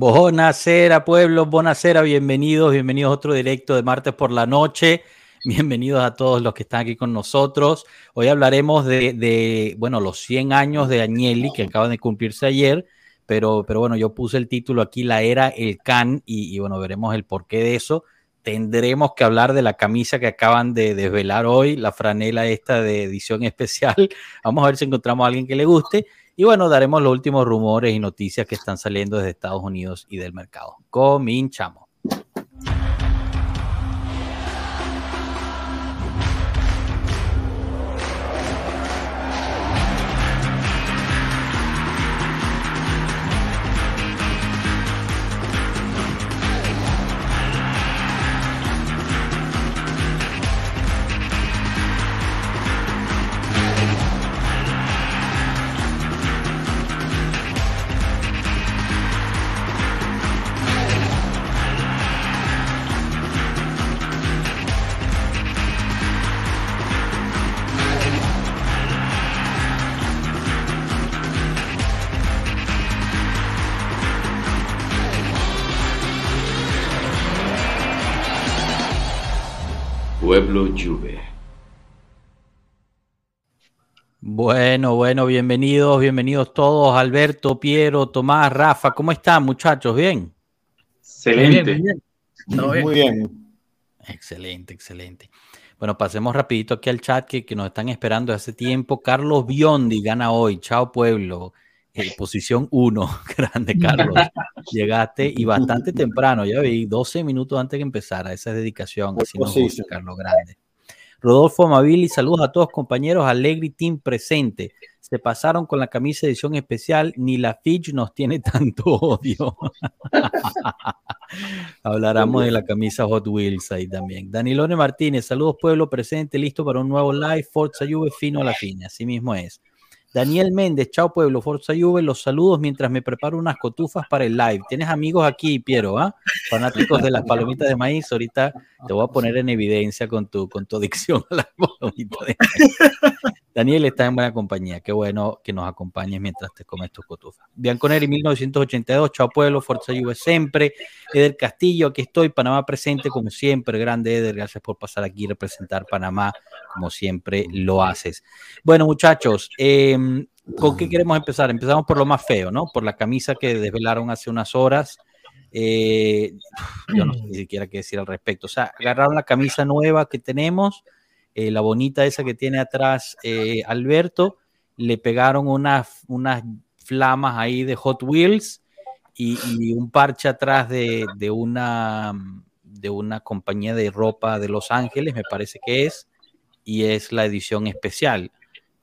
Bonacera, pueblo, bonacera, bienvenidos, bienvenidos a otro directo de martes por la noche. Bienvenidos a todos los que están aquí con nosotros. Hoy hablaremos de, bueno, los 100 años de Agnelli que acaban de cumplirse ayer, pero, pero bueno, yo puse el título aquí, La Era El Can, y, y bueno, veremos el porqué de eso. Tendremos que hablar de la camisa que acaban de desvelar hoy, la franela esta de edición especial. Vamos a ver si encontramos a alguien que le guste. Y bueno, daremos los últimos rumores y noticias que están saliendo desde Estados Unidos y del mercado. Cominchamos. Bueno, bueno, bienvenidos, bienvenidos todos, Alberto, Piero, Tomás, Rafa, ¿cómo están muchachos? ¿Bien? Excelente. Muy bien. Excelente, excelente. Bueno, pasemos rapidito aquí al chat que, que nos están esperando hace tiempo. Carlos Biondi gana hoy. Chao, pueblo. Eh, posición 1, grande Carlos. Llegaste y bastante temprano, ya vi, 12 minutos antes que empezara. Esa es dedicación, así nos gusta, Carlos Grande. Rodolfo Amabili, saludos a todos compañeros, Alegri Team presente. Se pasaron con la camisa edición especial, ni la Fitch nos tiene tanto odio. Hablaremos de la camisa Hot Wheels ahí también. Danilone Martínez, saludos pueblo presente, listo para un nuevo live, Forza Juve fino a la fina, así mismo es. Daniel Méndez, chao pueblo, Forza Juve, los saludos mientras me preparo unas cotufas para el live. Tienes amigos aquí, Piero, ¿ah? Fanáticos de las palomitas de maíz, ahorita te voy a poner en evidencia con tu, con tu adicción a las palomitas de maíz. Daniel está en buena compañía, qué bueno que nos acompañes mientras te comes tus cotufas. Bianconeri 1982, chao pueblo, Forza Juve siempre. Eder Castillo, aquí estoy, Panamá presente como siempre, grande Eder, gracias por pasar aquí y representar Panamá como siempre lo haces. Bueno muchachos, eh, ¿Con qué queremos empezar? Empezamos por lo más feo, ¿no? Por la camisa que desvelaron hace unas horas. Eh, yo no sé ni siquiera qué decir al respecto. O sea, agarraron la camisa nueva que tenemos, eh, la bonita esa que tiene atrás eh, Alberto, le pegaron unas, unas flamas ahí de Hot Wheels y, y un parche atrás de, de, una, de una compañía de ropa de Los Ángeles, me parece que es, y es la edición especial.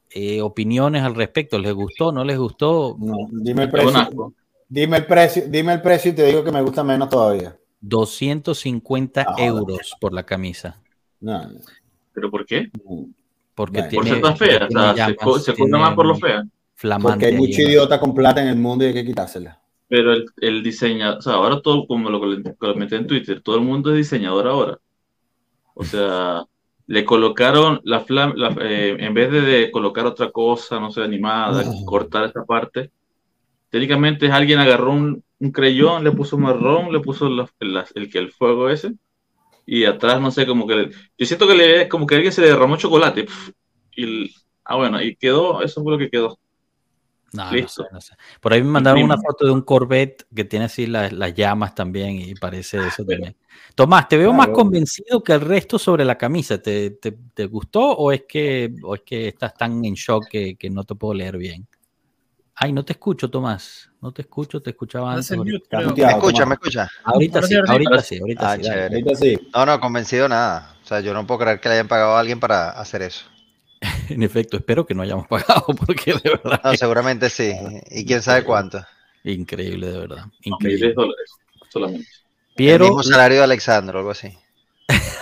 Eh, opiniones al respecto. ¿Les gustó? ¿No les gustó? No, dime el precio. Dime el precio, dime el precio y te digo que me gusta menos todavía. 250 ah, euros por la camisa. No, ¿Pero por qué? Porque bueno, tiene, por ser tan fea, o sea, llamas, se, se más por lo fea. Porque hay mucho idiota con plata en el mundo y hay que quitársela. Pero el, el diseñador, o sea, ahora todo, como lo comenté en Twitter, todo el mundo es diseñador ahora. O sea, le colocaron la flama, la, eh, en vez de, de, colocar otra cosa, no sé, animada, oh. cortar esta parte, técnicamente alguien agarró un, un creyón, le puso marrón, le puso la, la, el que el fuego ese, y atrás, no sé, como que, yo siento que le, como que alguien se le derramó chocolate, y, ah, bueno, y quedó, eso fue lo que quedó. No, Listo. No sé, no sé. Por ahí me mandaron una foto de un Corvette que tiene así las, las llamas también y parece eso también. Tomás, te veo claro. más convencido que el resto sobre la camisa. ¿Te, te, te gustó o es, que, o es que estás tan en shock que, que, no te puedo leer bien? Ay, no te escucho, Tomás. No te escucho, te escuchaba antes. me escucha, me escucha. Ahorita sí, ahorita sí, ahorita, ah, sí, ahorita sí. No, no, convencido nada. O sea, yo no puedo creer que le hayan pagado a alguien para hacer eso. En efecto, espero que no hayamos pagado, porque de verdad. No, seguramente sí. Y quién sabe cuánto. Increíble, de verdad. Increíble. dólares solamente. Piero, el mismo salario de Alexandro, algo así.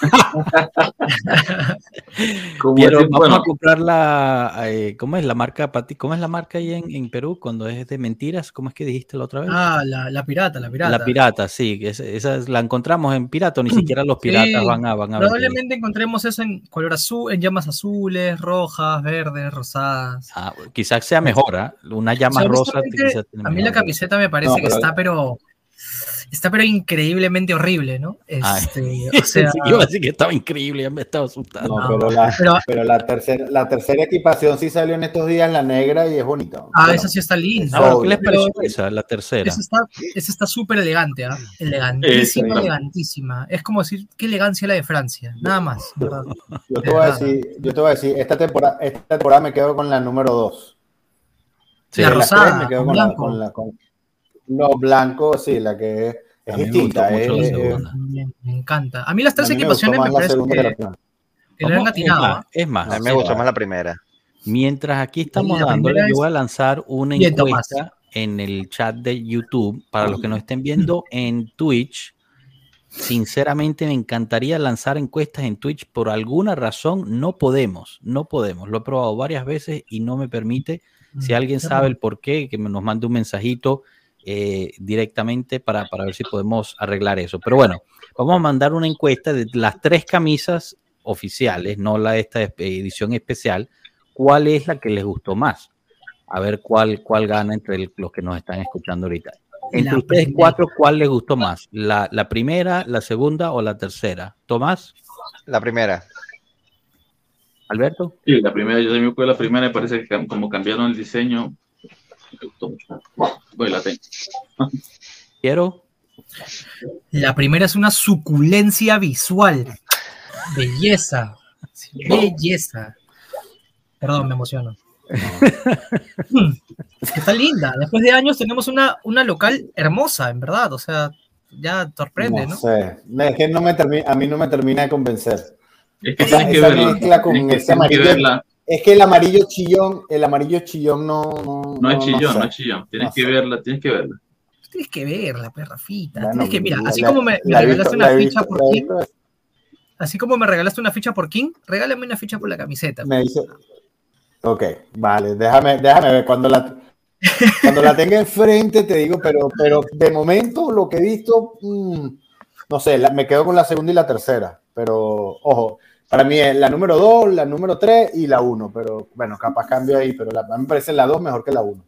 Como Pero decir, vamos bueno, a comprar la, eh, ¿cómo es la marca, Pati? ¿Cómo es la marca ahí en, en Perú cuando es de mentiras? ¿Cómo es que dijiste la otra vez? Ah, la, la pirata, la pirata. La pirata, sí, esa, esa es- la encontramos en pirata, ni siquiera los Sí, piratas van a, van a. Probablemente encontremos eso en color azul, en llamas azules, rojas, verdes, rosadas. Ah, quizás sea mejor, ¿ah? Una llama O sea, rosa. quizás A mí la camiseta me parece No, que está, pero. Está, pero increíblemente horrible, ¿no? Ah, Este, o sea, Sí, iba a decir que estaba increíble, ya me estaba asustando. No, pero la, pero, pero la tercera, la tercera equipación sí salió en estos días, la negra, y es bonita. ah, Bueno, esa sí está linda. Ah, bueno, ¿qué les Pero- pareció esa, la tercera? Esa está, esa está súper elegante, ¿ah? Elegantísima, elegantísima. Es como decir, qué elegancia la de Francia. Nada más, ¿verdad? Yo te voy a decir, yo te voy a decir, esta temporada, esta temporada me quedo con la número 2. Sí, la rosada, me quedo con con la, blanco. con la con los blancos, sí, la que es, es me distinta. Me, me encanta. A mí las tres mí me equipaciones me, más la parece segunda que, que la primera. que le han Vamos- atinado. Es ¿ah? más, es más, A mí me gustó va. más la primera. Mientras aquí estamos dándole, yo voy a lanzar una encuesta en el chat de YouTube. Para los que nos estén viendo en Twitch, sinceramente me encantaría lanzar encuestas en Twitch. Por alguna razón no podemos, no podemos. Lo he probado varias veces y no me permite. Si alguien sabe el por qué, que me- nos mande un mensajito eh, directamente para, para ver si podemos arreglar eso. Pero bueno, vamos a mandar una encuesta de las tres camisas oficiales, no la de esta edición especial. ¿Cuál es la que les gustó más? A ver cuál, cuál gana entre el- los que nos están escuchando ahorita. Entre La ustedes primera. cuatro, ¿cuál les gustó más? ¿La, la primera, la segunda o la tercera? Tomás, La primera. Alberto. sí, la primera, yo también fue la primera, me parece que como cambiaron el diseño, me gustó mucho. Voy, la tengo. Quiero. La primera es una suculencia visual. Belleza. Sí, Belleza. Perdón, me emociono. Mm, Está linda. Después de años tenemos una, una local hermosa, en verdad. O sea, ya sorprende, no ¿no? sé, es que no me a mí no me termina de convencer. Es que Esa- tienes que esa verla. mezcla con tienes que- ese tienes que verla. Es que el amarillo chillón, el amarillo chillón no... No, No es chillón, sé. no es chillón. Tienes No que sé. verla, tienes que verla. Tienes que verla, perrafita. Bueno, Tienes que, mira, así la- como me, regalaste visto- una ficha visto- por King, visto, así como me regalaste una ficha por King, regálame una ficha por la camiseta. Me dice... Ok, vale, déjame, déjame ver. Cuando la, cuando la tenga enfrente te digo, pero, pero de momento lo que he visto, mm, no sé, la- me quedo con la segunda y la tercera. Pero, ojo, para mí es la número 2, la número 3 y la 1. Pero bueno, capaz cambio ahí, pero la, a mí me parece la 2 mejor que la 1.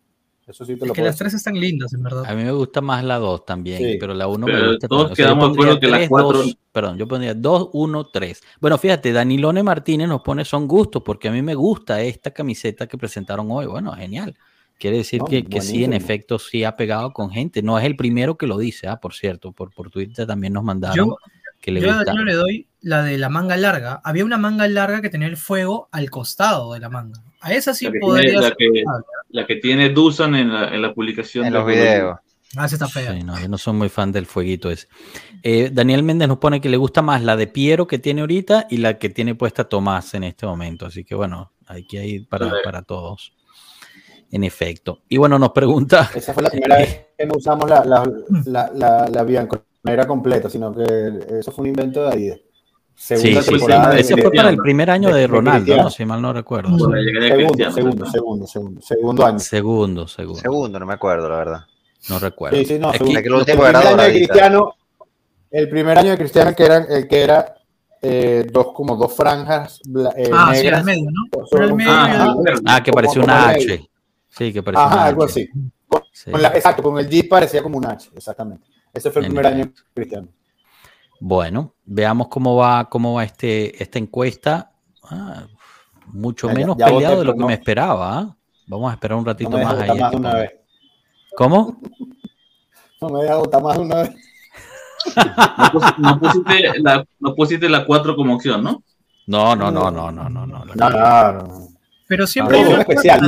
Eso sí te Es lo que puedo las tres están lindas, en verdad. A mí me gusta más la 2 también, Sí. pero la 1 Pero me gusta todos también. O sea, yo quedamos de acuerdo que la tres, cuatro- dos- perdón, yo pondría 2, 1, 3. Bueno, fíjate, Danilone Martínez nos pone son gustos, porque a mí me gusta esta camiseta que presentaron hoy. Bueno, genial. Quiere decir No, que, que sí, en efecto, sí ha pegado con gente. No es el primero que lo dice, ah, por cierto. Por, por Twitter también nos mandaron Yo, que le yo a gusta. Danilo le doy la de la manga larga. Había una manga larga que tenía el fuego al costado de la manga. A esa sí La que podría tiene- la ser que- aceptable. La que tiene Dusan en la, en la publicación. En de los videos. Ah, esa está fea. Sí, no, yo no soy muy fan del fueguito ese. Eh, Daniel Méndez nos pone que le gusta más la de Piero que tiene ahorita y la que tiene puesta Tomás en este momento. Así que bueno, hay que ir para, para todos. En efecto. Y bueno, nos pregunta. Esa fue la primera vez que no usamos la, la, la, la, la Bianco, no era completa, sino que eso fue un invento de Adidas. Sí, Segunda sí, sí. temporada Ese fue para el primer año de Ronaldo. ¿no? si mal no recuerdo. Con Segundo, segundo, segundo, segundo, segundo año. Segundo, segundo. Segundo, no me acuerdo, la verdad. No recuerdo. Sí, sí, no, Aquí- segundo. Es que lo el, último primer era año de. Cristiano, el primer año de Cristiano que era, el que era eh, dos, como dos franjas eh, Ah, sí, negras. al medio, ¿no? El medio. Ah, Ah, que parecía una H. Sí, que parecía Ajá, una algo H. así. Sí. Con la- exacto, con el G parecía como un H, exactamente. Ese fue el En primer año de Cristiano. Bueno, veamos cómo va, cómo va este, esta encuesta. Ah, mucho Ya, menos ya peleado voté, de lo que no. me esperaba. ¿ah? Vamos a esperar un No ratito me más ahí. más una vez. ¿Cómo? No me deja votar más de una vez. No pusiste, no pusiste la, no pusiste la 4 como opción, ¿no? No, no, no, no, no, no, no. No. Pero siempre hay una especial.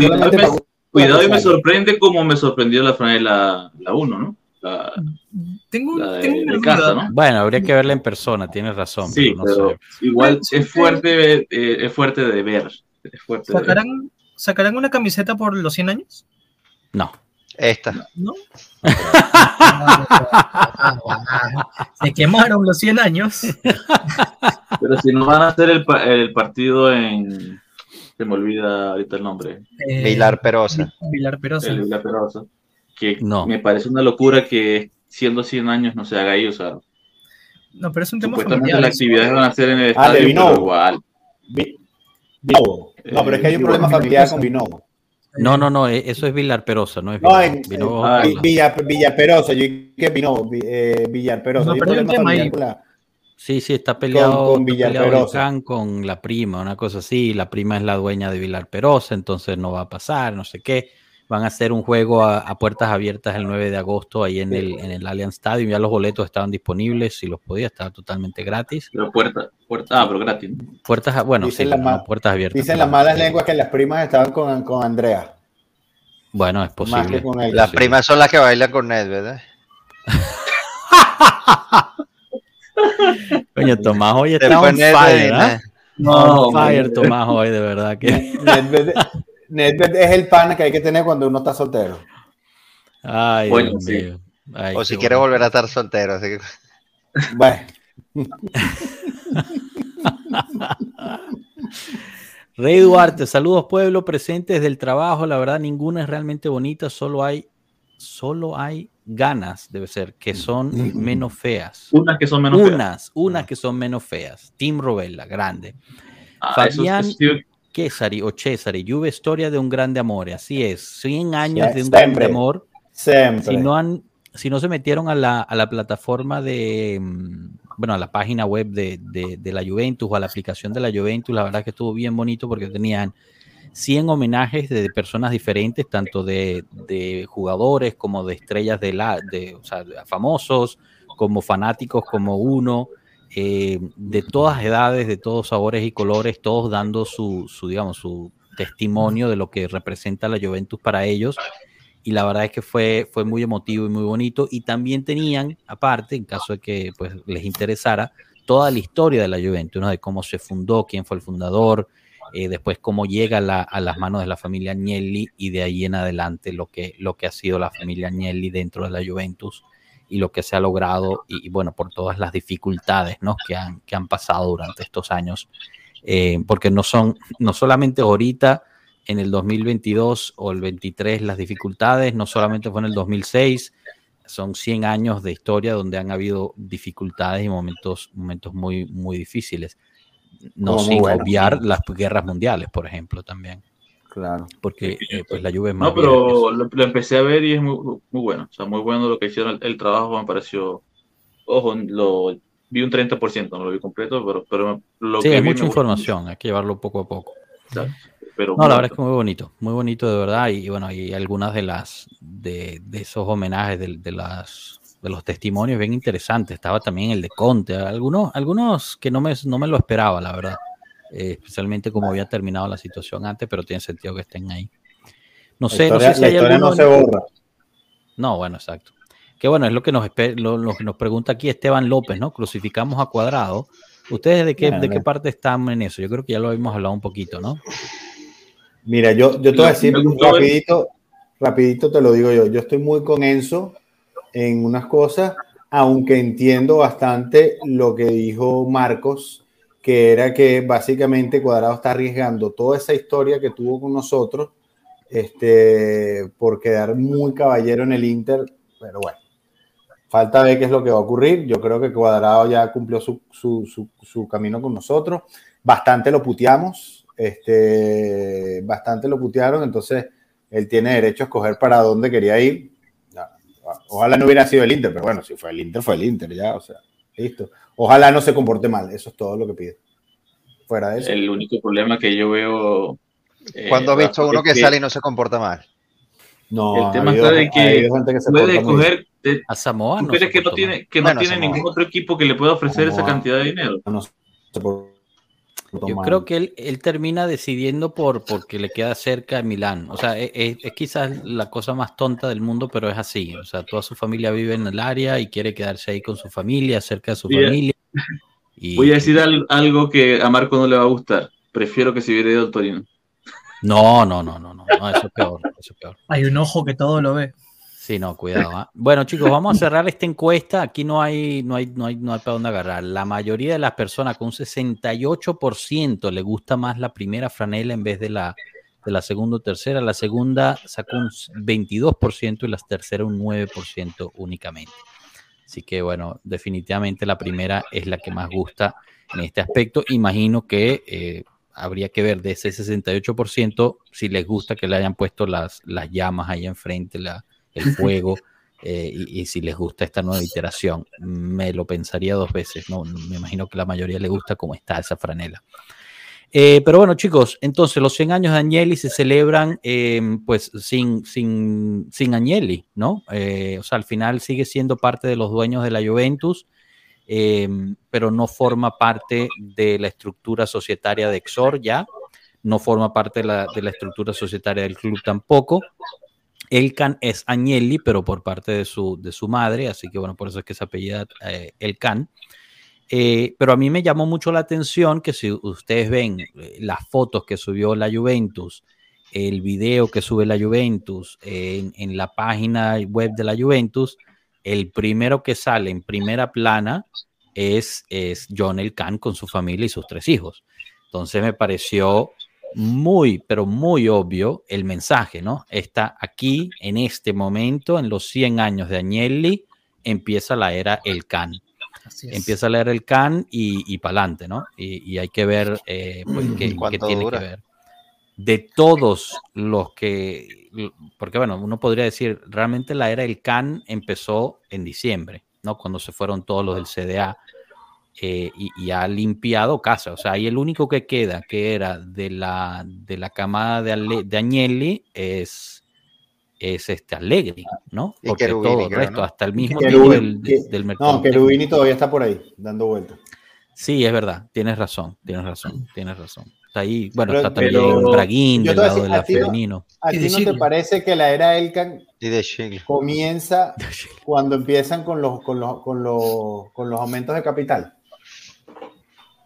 Cuidado y me sorprende como me sorprendió la la, la 1, ¿no? La, Tengo, la de, tengo una de casa, duda. ¿no? Bueno, habría que verla en persona, tienes razón. Sí, pero no pero sé. igual es sí. fuerte, eh, es fuerte de ver. Es fuerte de ver. ¿Sacarán, ¿Sacarán una camiseta por los 100 años? No. Esta. ¿No? Se quemaron los 100 años. Pero si no van a hacer el, el partido en. Se me olvida ahorita el nombre. Eh, Vilar Perosa. Vilar Perosa. El Perosa, Que No. me parece una locura que siendo 100 años no se haga ahí. O sea, No, pero es un tema supuestamente familiar. las actividades van a ser en el Ah, de estadio, pero igual. Vi- Vinovo. No, pero es que hay un Eh, problema familiar con Vinovo. No, no, no, e- eso es Vilar Perosa, no es No, Vinovo. en, Vinovo- ah, Vi- Villa, Villaperosa, yo que Vinovo, Vi- eh, Villaperosa. No, hay un pero hay un problema familiar con la- Sí, sí, está peleado, con está Villar peleado Perosa. Volcán con la prima, una cosa así. La prima es la dueña de Vilar Perosa, entonces no va a pasar, no sé qué. Van a hacer un juego a, a puertas abiertas el 9 de agosto ahí en el, en el Allianz Stadium. Ya los boletos estaban disponibles, si los podía, estaba totalmente gratis. Pero puerta, puerta, ah, pero gratis. Puertas, bueno, Dicen sí, las no, puertas abiertas. Dicen las malas lenguas que las primas estaban con, con Andrea. Bueno, es Más posible. que con él. Las Sí. primas son las que bailan con Ned, ¿verdad? Coño, Tomás hoy está Después on Ned fire, ¿ah? No, On fire. Tomás hoy, de verdad que. Nedved, Nedved es el pan que hay que tener cuando uno está soltero. Ay, Bueno, Dios sí. mío. Ay, O si bueno. volver a estar soltero. Así que... Bueno, Rey Duarte, saludos pueblo, presentes del trabajo. La verdad, ninguna es realmente bonita, solo hay, solo hay ganas, debe ser, que son menos feas. Unas que son menos feas. Unas, unas que son menos feas. Team Rovella, grande. Ah, Fabián- eso Cesari o Cesari, Juve historia de un grande amor, así es, 100 años Sí, de un siempre. grande amor. siempre. Si no han, si no se metieron a la, a la plataforma de, mm, bueno, a la página web de, de- de la Juventus o a la aplicación de la Juventus, la verdad que estuvo bien bonito porque tenían 100 homenajes de personas diferentes, tanto de, de jugadores como de estrellas de la, de, o sea, de famosos, como fanáticos, como uno, eh, de todas edades, de todos sabores y colores, todos dando su, su, digamos, su testimonio de lo que representa la Juventus para ellos y la verdad es que fue, fue muy emotivo y muy bonito. Y también tenían, aparte, en caso de que pues, les interesara, toda la historia de la Juventus, ¿no? de cómo se fundó, quién fue el fundador, eh, después cómo llega la- a las manos de la familia Agnelli y de ahí en adelante lo que, lo que ha sido la familia Agnelli dentro de la Juventus y lo que se ha logrado y, bueno, por todas las dificultades ¿no? que, han, que han pasado durante estos años. Eh, porque no son, no solamente ahorita, en el 2022 o el 23 las dificultades, no solamente fue en el 2006, son 100 años de historia donde han habido dificultades y momentos, momentos muy, muy difíciles. No Como sin bueno. obviar las guerras mundiales, por ejemplo, también, Claro. porque eh, pues la lluvia es más No, pero lo, lo empecé a ver y es muy, muy bueno. O sea, muy bueno lo que hicieron. El, el trabajo me pareció. Ojo, lo vi un 30%, no lo vi completo, pero, pero lo Sí, que es vi mucha información, hay que llevarlo poco a poco. Pero No, la verdad es que muy bonito, muy bonito de verdad. Y, bueno, hay algunas de las de, de esos homenajes de, de las de los testimonios bien interesantes. Estaba también el de Conte, algunos, algunos que no me, no me lo esperaba, la verdad. Eh, especialmente como había terminado la situación antes, pero tiene sentido que estén ahí. No La sé, historia, no sé si la hay historia no se borra. No, bueno, exacto. Que bueno, es lo que nos espe- lo, lo que nos pregunta aquí Esteban López, ¿no? Crucificamos a cuadrado. ¿Ustedes de qué, de qué parte están en eso? Yo creo que ya lo habíamos hablado un poquito, ¿no? Mira, yo, yo te voy a decir rapidito, rapidito te lo digo yo. Yo estoy muy con Enzo en unas cosas, aunque entiendo bastante lo que dijo Marcos, que era que básicamente Cuadrado está arriesgando toda esa historia que tuvo con nosotros este, por quedar muy caballero en el Inter, pero bueno. Falta ver qué es lo que va a ocurrir. Yo creo que Cuadrado ya cumplió su, su, su, camino con nosotros. Bastante lo puteamos, este, bastante lo putearon, entonces él tiene derecho a escoger para dónde quería ir. Ojalá no hubiera sido el Inter, pero bueno, si fue el Inter, fue el Inter, ya, o sea, listo. Ojalá no se comporte mal, eso es todo lo que pido. Fuera de eso. El único problema que yo veo. eh, Cuando has visto uno que sale y no se comporta mal. no, el tema está de que se puede coger. te- A Samoa ¿Tú no crees se que no tiene, que no Bueno, tiene ningún otro equipo que le pueda ofrecer esa cantidad de dinero? No se portó Yo creo que él, él termina decidiendo por porque le queda cerca de Milán. O sea, es, es- es quizás la cosa más tonta del mundo, pero es así. O sea, toda su familia vive en el área y quiere quedarse ahí con su familia, cerca de su Bien. familia. Y- Voy a decir al- algo que a Marco no le va a gustar. Prefiero que se hubiera ido al Torino. No, no, no, no, no, no, eso es peor, eso es peor. Hay un ojo que todo lo ve. Sí, no, cuidado. ¿ah? Bueno, chicos, vamos a cerrar esta encuesta. Aquí no hay, no hay, no hay, no hay para dónde agarrar. La mayoría de las personas con un 68% le gusta más la primera franela en vez de la, de la segunda o tercera. La segunda sacó un 22% y la tercera un 9% únicamente. Así que bueno, definitivamente la primera es la que más gusta en este aspecto. Imagino que eh, habría que ver de ese 68% si les gusta que le hayan puesto las, las llamas ahí enfrente, la, el fuego. Eh, y, si les gusta esta nueva iteración, me lo pensaría dos veces, ¿no? Me imagino que la mayoría le gusta cómo está esa franela. Eh, pero bueno, chicos, entonces los 100 años de Agnelli se celebran em, pues sin, sin, sin Agnelli, ¿no? Eh, o sea, al final sigue siendo parte de los dueños de la Juventus, em, pero no forma parte de la estructura societaria de Exor ya, no forma parte de la, de la estructura societaria del club tampoco. Elkan es Agnelli, pero por parte de su, de su madre, así que bueno, por eso es que se apellida eh, Elkan. Eh, pero a mí me llamó mucho la atención que si ustedes ven eh, las fotos que subió la Juventus, el video que sube la Juventus en, en, la página web de la Juventus, el primero que sale en primera plana es, es John Elkan con su familia y sus tres hijos. Entonces me pareció muy, pero muy obvio el mensaje, ¿no? Está aquí, en este momento, en los 100 años de Agnelli, empieza la era El Can. Empieza la era El Can y, y para adelante, ¿no? Y, y, hay que ver eh, pues, qué, qué tiene dura? que ver. De todos los que, porque bueno, uno podría decir, realmente la era El Can empezó en diciembre, ¿no? Cuando se fueron todos los del CDA eh, y, y, ha limpiado casa. O sea, ahí el único que queda, que era de la, de la camada de, Ale, de Agnelli, es, es este Allegri, ¿no? Porque todo el resto, ¿no? hasta el mismo del, del, mercado. No, Cherubini todavía está por ahí, dando vueltas. Sí, es verdad, tienes razón, tienes razón, tienes razón. Está ahí, bueno, pero, está también pero, Braguín del lado de la Femenino. ¿A ti no te parece que la era Elkan comienza cuando empiezan con los, con los, con los, con los aumentos de capital?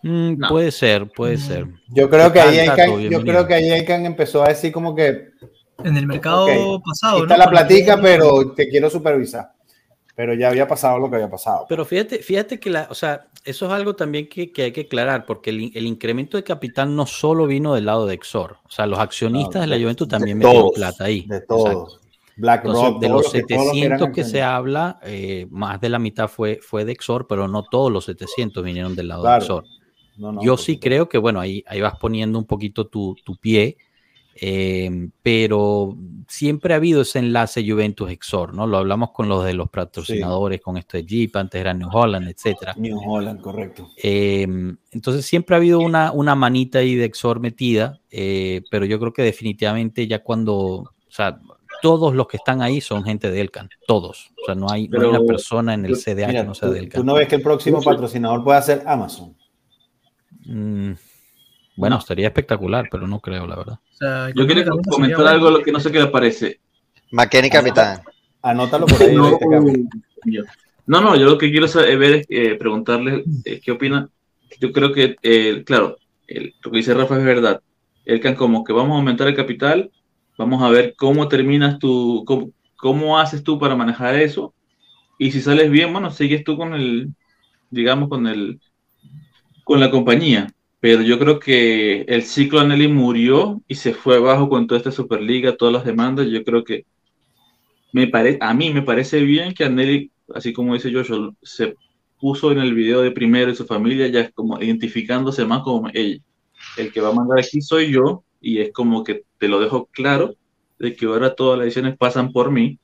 Mm, no. Puede ser, puede ser. Yo creo que ahí Elkan, yo creo que ahí Elkan empezó a decir como que en el mercado okay, Está pasado. ¿no? la platica, pero te quiero supervisar. Pero ya había pasado lo que había pasado. Pero fíjate, fíjate que la, o sea, eso es algo también que, que hay que aclarar, porque el, el, incremento de capital no solo vino del lado de Exor. O sea, los accionistas no, de, de, la Juventus también metieron plata ahí. De todos. BlackRock, de los 700 que, que se habla, eh, más de la mitad fue, fue de Exor, pero no todos los 700 vinieron del lado claro. de Exor. No, no, Yo sí creo que, bueno, ahí, ahí vas poniendo un poquito tu, tu pie, eh, pero siempre ha habido ese enlace Juventus-Exor, ¿no? Lo hablamos con los de los patrocinadores, sí. con esto de Jeep, antes era New Holland, etcétera. New Holland, correcto. Eh, entonces siempre ha habido una, una manita ahí de Exor metida, eh, pero yo creo que definitivamente ya cuando, o sea, todos los que están ahí son gente de Elcan, todos. O sea, no hay, no hay una persona en el CDA mira, que no sea de Elcan. ¿Tú no ves que el próximo patrocinador puede ser Amazon? Mm, bueno, no. estaría espectacular, pero no creo, la verdad. O sea, yo, yo quería comentar sería... algo que no sé qué le parece. McKenny Capitán. Anótalo por ahí. no, este no, no, yo lo que quiero saber es eh, preguntarle eh, qué opina. Yo creo que, eh, claro, el, lo que dice Rafa es verdad. El can como que vamos a aumentar el capital, vamos a ver cómo terminas tu, cómo, cómo haces tú para manejar eso. Y si sales bien, bueno, sigues tú con el, digamos, con el, con la compañía pero yo creo que el ciclo Anelli murió y se fue abajo con toda esta Superliga, todas las demandas. Yo creo que me pare, a mí me parece bien que Anelli, así como dice Joshua, se puso en el video de primero y su familia, ya como identificándose más como ella. El que va a mandar aquí soy yo y es como que te lo dejo claro de que ahora todas las decisiones pasan por mí,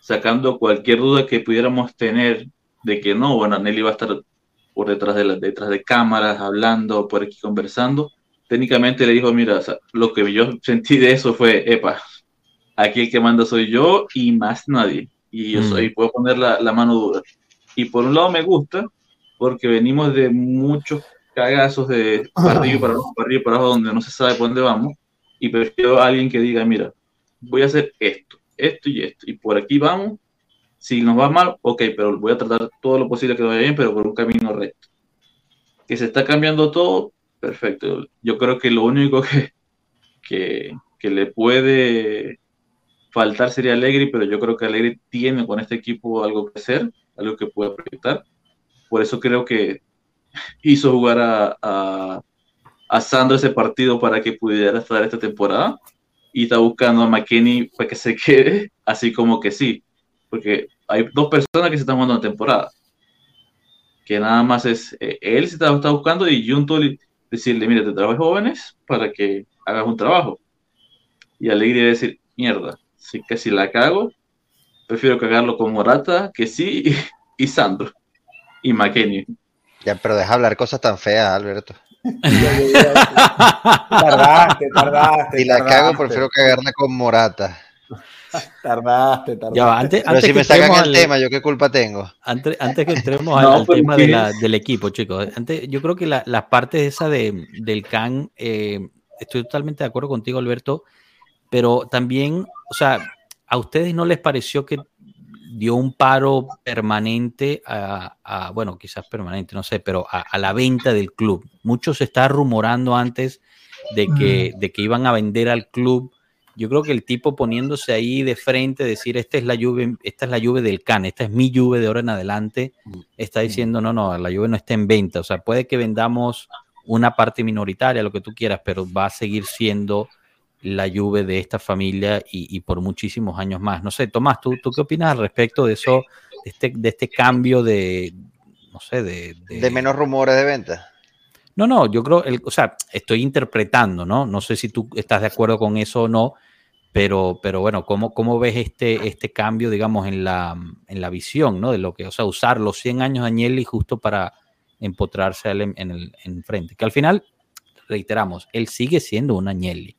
sacando cualquier duda que pudiéramos tener de que no, bueno, Anelli va a estar por detrás de, la, detrás de cámaras, hablando, por aquí conversando. Técnicamente le dijo, mira, o sea, lo que yo sentí de eso fue, epa, aquí el que manda soy yo y más nadie. Y yo soy, mm. puedo poner la, la, mano dura. Y por un lado me gusta, porque venimos de muchos cagazos de partido para abajo, partido para abajo, donde no se sabe por dónde vamos. Y prefiero a alguien que diga, mira, voy a hacer esto, esto y esto. Y por aquí vamos si nos va mal, ok, pero voy a tratar todo lo posible que vaya bien, pero por un camino recto. Que se está cambiando todo, perfecto. Yo creo que lo único que, que, le puede faltar sería Allegri, pero yo creo que Allegri tiene con este equipo algo que hacer, algo que puede proyectar. Por eso creo que hizo jugar a, a, a Sandro ese partido para que pudiera estar esta temporada y está buscando a McKinney para que se quede, así como que sí, porque hay dos personas que se están jugando la temporada, que nada más es eh, él se está, está, buscando y Junto decirle, mira, te trabajo jóvenes para que hagas un trabajo. Y Alegría decir, mierda, sí que si la cago, prefiero cagarlo con Morata que sí y, Sandro y McKinney. Ya, pero deja hablar cosas tan feas, Alberto. tardaste, tardaste. Si la cago, prefiero cagarla con Morata. Tardaste, tardaste. Ya, antes, Pero antes si que me sacan entremos el al- tema, ¿yo qué culpa tengo? Antes, antes que entremos al, No, al pero tema del equipo, chicos. Antes, yo creo que la, la parte esa de, del CAN, eh, estoy totalmente de acuerdo contigo, Alberto, pero también, o sea, ¿a ustedes no les pareció que dio un paro permanente a, a- bueno, quizás permanente, no sé, pero a, a la venta del club? Mucho se está rumorando antes de que, de que iban a vender al club. Yo creo que el tipo poniéndose ahí de frente, decir, esta es la lluvia, esta es la lluvia del CAN, esta es mi lluvia de ahora en adelante, está diciendo, no, no, la lluvia no está en venta. O sea, puede que vendamos una parte minoritaria, lo que tú quieras, pero va a seguir siendo la lluvia de esta familia y, y por muchísimos años más. No sé, Tomás, ¿tú, ¿tú qué opinas al respecto de eso, de este, de este cambio de, no sé, de... De menos rumores de venta. No, no, yo creo, el, o sea, estoy interpretando, ¿no? No sé si tú estás de acuerdo con eso o no, pero, pero bueno, ¿cómo, cómo ves este, este cambio, digamos, en la, en la visión, ¿no? De lo que, o sea, usar los 100 años de Agnelli justo para empotrarse a él en, en el en frente. Que al final, reiteramos, él sigue siendo un Agnelli,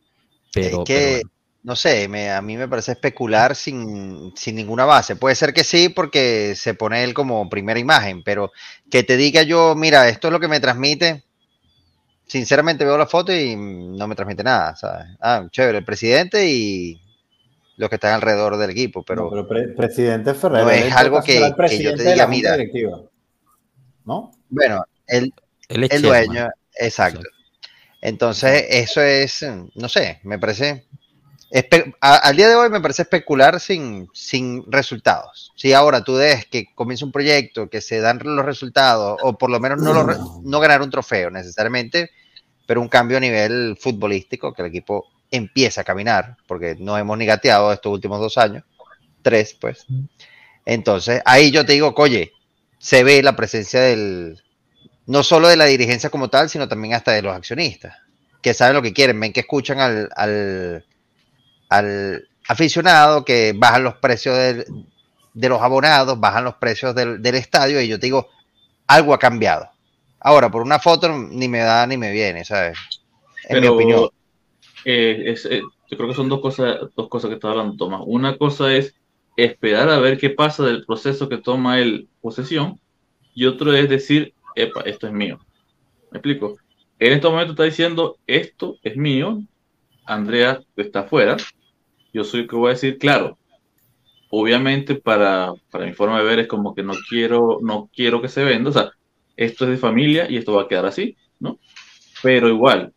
pero... es que, pero bueno. no sé, me- a mí me parece especular sin, sin ninguna base. Puede ser que sí, porque se pone él como primera imagen, pero que te diga yo, mira, esto es lo que me transmite. Sinceramente veo la foto y no me transmite nada, ¿sabes? Ah, chévere, el presidente y los que están alrededor del equipo, pero, No, pero pre- presidente Ferrer. no es algo que- que yo te diga, mira. directiva. ¿No? bueno, el, el dueño, exacto. Entonces, eso es, no sé, me parece, a- al día de hoy me parece especular sin, sin resultados. Si ahora tú ves que comienza un proyecto, que se dan los resultados, o por lo menos no, lo re- no ganar un trofeo necesariamente, pero un cambio a nivel futbolístico, que el equipo empieza a caminar, porque no hemos ni gateado estos últimos dos años, tres pues. Entonces, ahí yo te digo, oye, se ve la presencia del, no solo de la dirigencia como tal, sino también hasta de los accionistas, que saben lo que quieren, ven que escuchan al, al, al aficionado, que bajan los precios del- de los abonados, bajan los precios del, del estadio, y yo te digo, algo ha cambiado. Ahora, por una foto ni me da ni me viene, ¿sabes? En mi opinión. eh, es, eh, yo creo que son dos cosas, dos cosas que está hablando Tomás. Una cosa es esperar a ver qué pasa del proceso que toma el posesión y otro es decir, epa, esto es mío. ¿Me explico? En este momento está diciendo, esto es mío, Andrea está afuera, yo soy el que voy a decir, claro, obviamente para, para mi forma de ver es como que no quiero, no quiero que se venda, o sea, esto es de familia y esto va a quedar así, ¿no? Pero igual,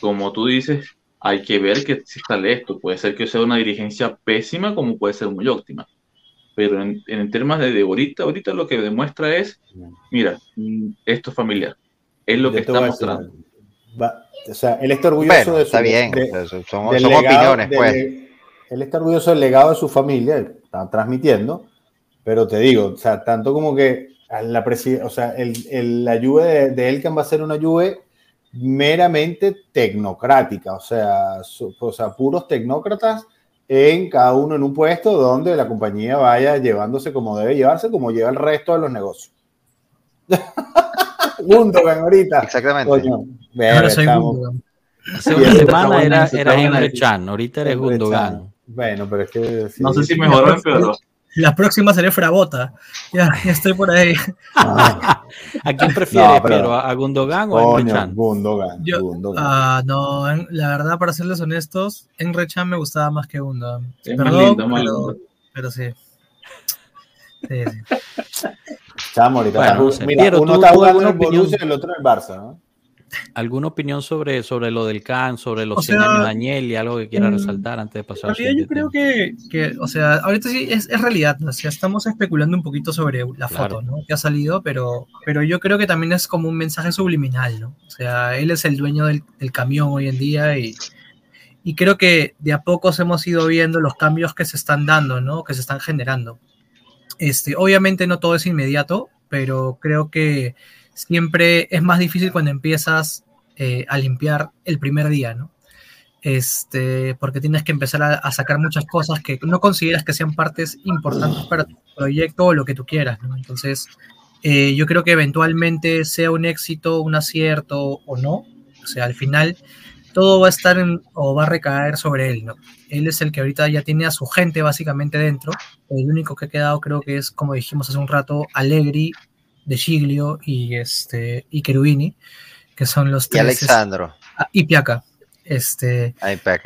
como tú dices, hay que ver que si está esto. Puede ser que sea una dirigencia pésima, como puede ser muy óptima. Pero en, en temas de, de ahorita, ahorita lo que demuestra es, mira, mm, esto es familiar. Es lo Yo que está mostrando. Va- o sea, él está orgulloso Bueno, de su está bien, de- o sea, son, opiniones, legado- pues. él está orgulloso del legado de su familia, está transmitiendo, pero te digo, o sea, tanto como que la presi- o sea, el, el- la lluvia de, de Elkan va a ser una lluvia meramente tecnocrática, o sea, su- o sea, puros tecnócratas en cada uno en un puesto donde la compañía vaya llevándose como debe llevarse, como lleva el resto de los negocios. Gundogan ahorita. Exactamente. Coño, Ahora soy Gundogan. Hace una semana era, era decisión. Chan, ahorita eres Gundogan. Bueno, pero es que. sí. No sé si mejoró o empeoró. La próxima será Frabota. Ya, ya estoy por ahí. Ah, ¿A quién prefieres, No, pero- pero, ¿A Gundogan o a Henry coño, Chan? Gundogan. Yo- Gundogan. Ah, no, en- la verdad, para serles honestos, en Rechan me gustaba más que Gundogan. Es más Perdón, lindo, más pero, lindo. pero sí. Sí, sí. Chamo, ahorita Bueno, está- no sé. mira, uno ¿tú- está jugando en el Borussia y el otro en el Barça, ¿no? ¿Alguna opinión sobre, sobre lo del CAN, sobre los O 100 sea, años de Daniel y algo que quiera resaltar antes de pasar En al realidad yo creo que, que, o sea, ahorita sí es, es realidad, ¿no? o sea, estamos especulando un poquito sobre la Claro. foto, ¿no? Que ha salido, pero, pero yo creo que también es como un mensaje subliminal, ¿no? O sea, él es el dueño del, del camión hoy en día y, y creo que de a pocos hemos ido viendo los cambios que se están dando, ¿no? Que se están generando. Este, obviamente no todo es inmediato, pero creo que siempre es más difícil cuando empiezas eh, a limpiar el primer día, ¿no? Este, porque tienes que empezar a, sacar muchas cosas que no consideras que sean partes importantes para tu proyecto o lo que tú quieras, ¿no? Entonces, eh, yo creo que eventualmente sea un éxito, un acierto o no, o sea, al final todo va a estar en- o va a recaer sobre él, ¿no? Él es el que ahorita ya tiene a su gente básicamente dentro. El único que ha quedado creo que es, como dijimos hace un rato, Allegri, De Giglio y, este, y Cherubini, que son los Y tres. Alexandro. ah, y Piaca. Este, Peca.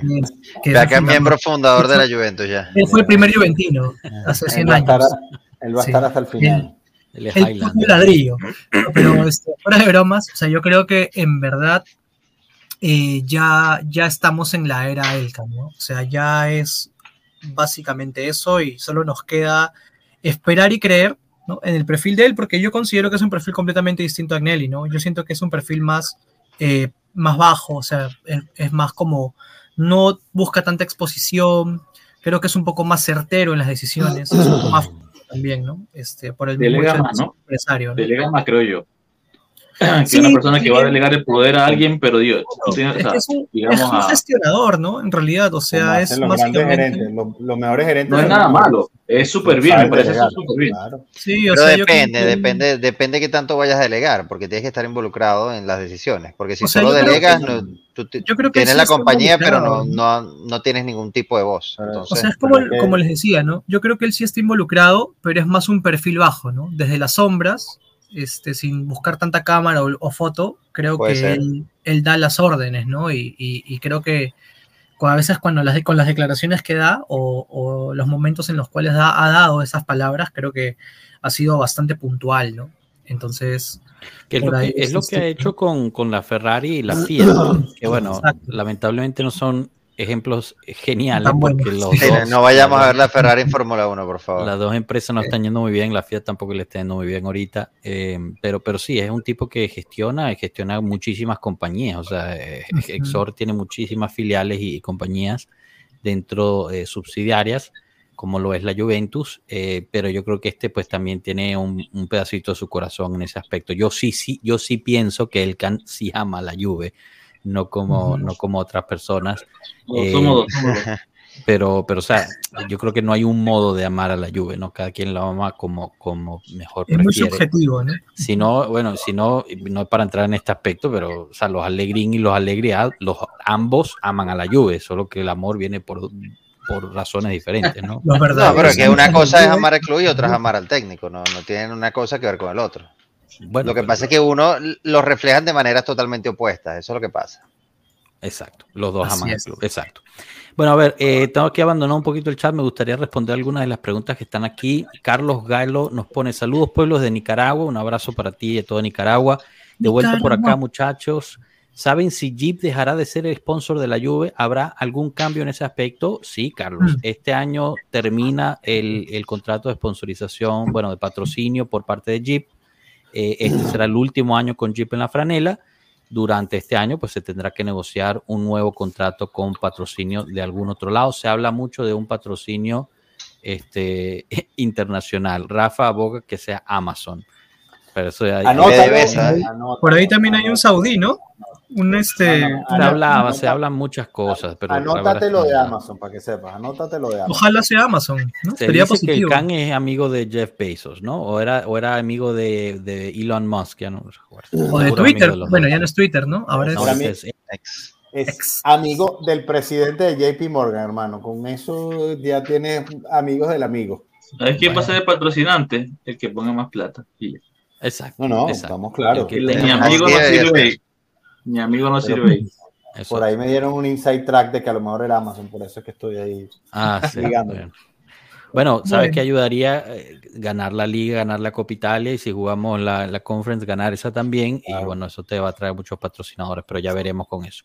que- es miembro fundador de la Juventus ya. Él fue el primer juventino hace Él 100 va a estar, años. él va a Sí. estar hasta el final. Él es El Highlander. puto ladrillo. No, Pero este, fuera de bromas, o sea, yo creo que en verdad eh, ya, ya estamos en la era Elka, ¿no? O sea, ya es básicamente eso y solo nos queda esperar y creer ¿no? en el perfil de él, porque yo considero que es un perfil completamente distinto a Agnelli, ¿no? Yo siento que es un perfil más, eh, más bajo, o sea, es, es más como, no busca tanta exposición, creo que es un poco más certero en las decisiones, es un poco más también, ¿no? Este, por el Delega empresario, ¿no? Delega más, creo yo. que Sí, una persona que va a delegar el poder a alguien, pero Dios, no tiene- o Es, sea, que es un, digamos es un a- gestionador, ¿no? En realidad, o sea, es los básicamente... gerentes, los, los mejores gerentes. no es nada malo, es súper bien, me parece súper bien. claro. Sí, o Pero sea, yo creo depende, que- depende, depende qué tanto vayas a delegar, porque tienes que estar involucrado en las decisiones. Porque si O sea, solo yo creo delegas, no- tú yo creo que tienes sí la compañía, pero no, no, no tienes ningún tipo de voz. Pero- O Entonces, sea, es como, que- como les decía, ¿no? Yo creo que él sí está involucrado, pero es más un perfil bajo, ¿no? Desde las sombras, este, sin buscar tanta cámara o, o foto, creo Puede que él, él da las órdenes, ¿no? Y, y- y creo que a veces cuando las, con las declaraciones que da o, o los momentos en los cuales da- ha dado esas palabras, creo que ha sido bastante puntual, ¿no? Entonces, Que es lo Por ahí que, es lo que ha hecho con, con la Ferrari y la Fiat, que bueno, Exacto. lamentablemente no son ejemplos geniales porque los sí, dos, no vayamos a ver la Ferrari en Fórmula 1, por favor. las dos empresas no están yendo muy bien, la Fiat tampoco le está yendo muy bien ahorita, eh, pero, pero sí, es un tipo que gestiona, gestiona muchísimas compañías, o sea, eh. Exor tiene muchísimas filiales y, compañías dentro eh, subsidiarias, como lo es la Juventus, eh, pero yo creo que este pues también tiene un, un pedacito de su corazón en ese aspecto. Yo sí, sí, yo sí pienso que él can, sí ama la Juve, no como, no como otras personas. No, Eh, somos dos, somos dos. Pero, pero, o sea, yo creo que no hay un modo de amar a la Juve, ¿no? Cada quien la ama como, como mejor es muy prefiere. subjetivo, ¿no? Si no, bueno, si no, no es para entrar en este aspecto, pero, o sea, los Allegrini y los Allegri, ah, los ambos aman a la Juve, solo que el amor viene por, por razones diferentes, ¿no? No, verdaderos pero que una cosa es amar al club y otra es amar al técnico, no, no tienen una cosa que ver con el otro. Bueno, lo que pero- pasa es que uno los reflejan de maneras totalmente opuestas, eso es lo que pasa. Exacto, los dos aman club, exacto. Bueno, a ver, eh, tengo que abandonar un poquito el chat, me gustaría responder algunas de las preguntas que están aquí. Carlos Galo nos pone saludos pueblos de Nicaragua, un abrazo para ti y de toda Nicaragua. De vuelta por acá, muchachos. ¿Saben si Jeep dejará de ser el sponsor de la Juve? ¿Habrá algún cambio en ese aspecto? Sí, Carlos. Mm. Este año termina el, el contrato de sponsorización, bueno, de patrocinio por parte de Jeep. Eh, este será el último año con Jeep en la franela. Durante este año, pues se tendrá que negociar un nuevo contrato con patrocinio de algún otro lado. Se habla mucho de un patrocinio este, internacional. Rafa aboga que sea Amazon. Pero eso ya, Anótalo, Debesa, ¿eh? anótalo, Por ahí también hay un saudí, ¿no? Un este. Ah, no, se anota- hablan muchas cosas, pero Anótate lo de. Amazon para que sepas. Anótate lo de Amazon. Ojalá sea Amazon, ¿no? Se Sería dice que el positivo. Khan es amigo de Jeff Bezos, ¿no? O era, o era amigo de, de Elon Musk, ya no recuerdo. O de Twitter. bueno, ya no es Twitter, ¿no? Ahora es. No, es- Ex. Es Ex. amigo del presidente de JP Morgan, hermano. Con eso ya tienes amigos del amigo. ¿Sabes quién va a ser el patrocinante? El que ponga más plata. Y ya. exacto. No, no, exacto. estamos claros. El que más- amigo no sirve. Es. Mi amigo no sirve. eso. Por ahí me dieron un inside track de que a lo mejor era Amazon, por eso es que estoy ahí. Ah, sí. ligando. bueno. Bueno, ¿sabes qué ayudaría? Eh, Ganar la liga, ganar la Copa Italia y si jugamos la, la conference, ganar esa también. Y bueno, eso te va a traer muchos patrocinadores, pero ya veremos con eso.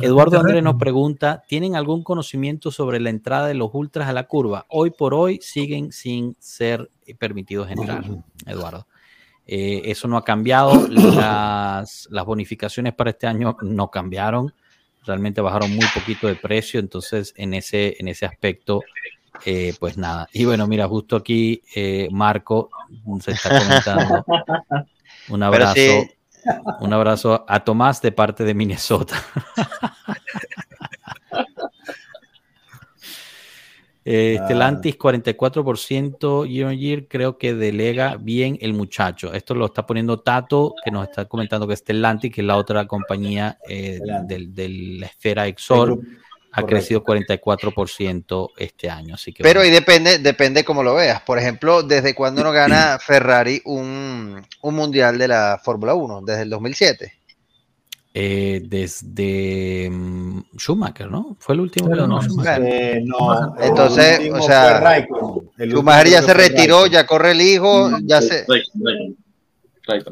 Eduardo Andrés nos pregunta, ¿tienen algún conocimiento sobre la entrada de los ultras a la curva? Hoy por hoy siguen sin ser permitidos entrar, Eduardo. Eh, eso no ha cambiado. Las, las bonificaciones para este año no cambiaron. Realmente bajaron muy poquito de precio. Entonces, en ese, en ese aspecto, eh, pues nada. Y bueno, mira, justo aquí eh, Marco se está comentando. Un abrazo. sí, Un abrazo a Tomás de parte de Minnesota. Eh, Ah. Stellantis 44% year on year, creo que delega bien el muchacho. Esto lo está poniendo Tato, que nos está comentando que Stellantis, que es la otra compañía eh, de la esfera Exor, ha crecido 44% este año. Así que pero bueno, y depende, depende cómo lo veas. Por ejemplo, ¿desde cuándo no gana Ferrari un, un mundial de la Fórmula 1? Desde el 2007. Eh, desde mm, Schumacher, ¿no? Fue el último Claro, no, Schumacher. Eh, no, el Entonces, último o sea, Schumacher ya se retiró, ya corre el hijo, ya se...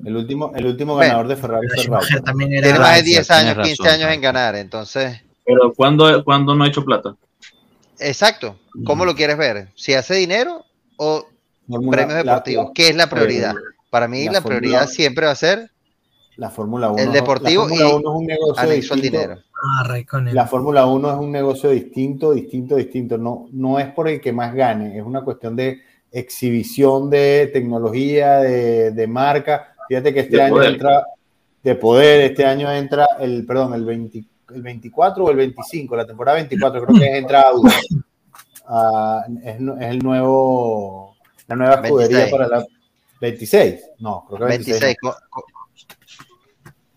El último, el último ganador de Ferrari fue Schumacher también era. Tiene más de Francia, 10 tienes años, 15 razón, años en ganar, entonces... Pero ¿cuándo, cuándo no ha hecho plata? Exacto. ¿Cómo lo quieres ver? ¿Si hace dinero o premios deportivos? la- ¿Qué es la prioridad? Para mí la prioridad siempre va a ser La Fórmula 1. El deportivo la Fórmula y 1 es un negocio anexo al distinto. dinero. La Fórmula 1 es un negocio distinto, distinto, distinto. No, no es por el que más gane, es una cuestión de exhibición de tecnología, de, de marca. Fíjate que este De año poder. entra de poder, este año entra el, perdón, el, 20 el 24 o el 25, la temporada 24, creo que es entra Audi. Ah, es, es el nuevo, la nueva escudería 26. para la 26. No, creo que 26. 26. Co- co- Sí,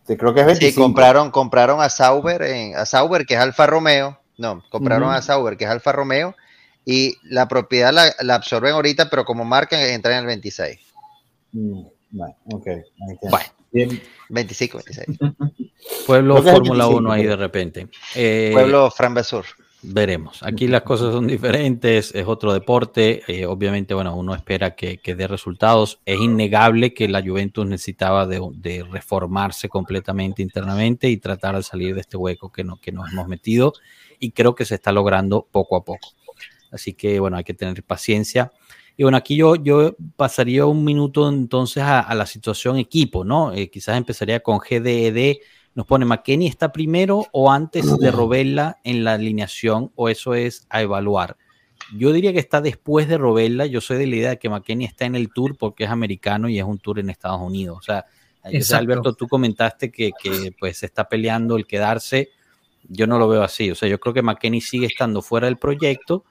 creo que es 25. Sí, compraron, compraron a Sauber, en, a Sauber, que es Alfa Romeo. No, compraron a Sauber, que es Alfa Romeo. Y la propiedad la, la absorben ahorita, pero como marca entra en el 26. Mm, bueno, ok. Bueno. Bien. 25, 26. Pueblo Fórmula 25, 1 ahí de repente. Eh, Pueblo Fran Besur. Veremos. Aquí las cosas son diferentes, es otro deporte. eh, obviamente, bueno, uno espera que, que dé resultados. Es innegable que la Juventus necesitaba de, de reformarse completamente internamente y tratar de salir de este hueco que, no, que nos hemos metido. Y creo que se está logrando poco a poco. Así que, bueno, hay que tener paciencia. Y bueno, aquí yo, yo pasaría un minuto entonces a, a la situación equipo, ¿no? Eh, quizás empezaría con GDED. Nos pone McKenny está primero o antes de Robella en la alineación, o eso es a evaluar. Yo diría que está después de Robella. Yo soy de la idea de que McKenny está en el tour porque es americano y es un tour en Estados Unidos. O sea, Exacto. Alberto, tú comentaste que, que, pues se está peleando el quedarse. Yo no lo veo así. O sea, yo creo que McKenny sigue estando fuera del proyecto,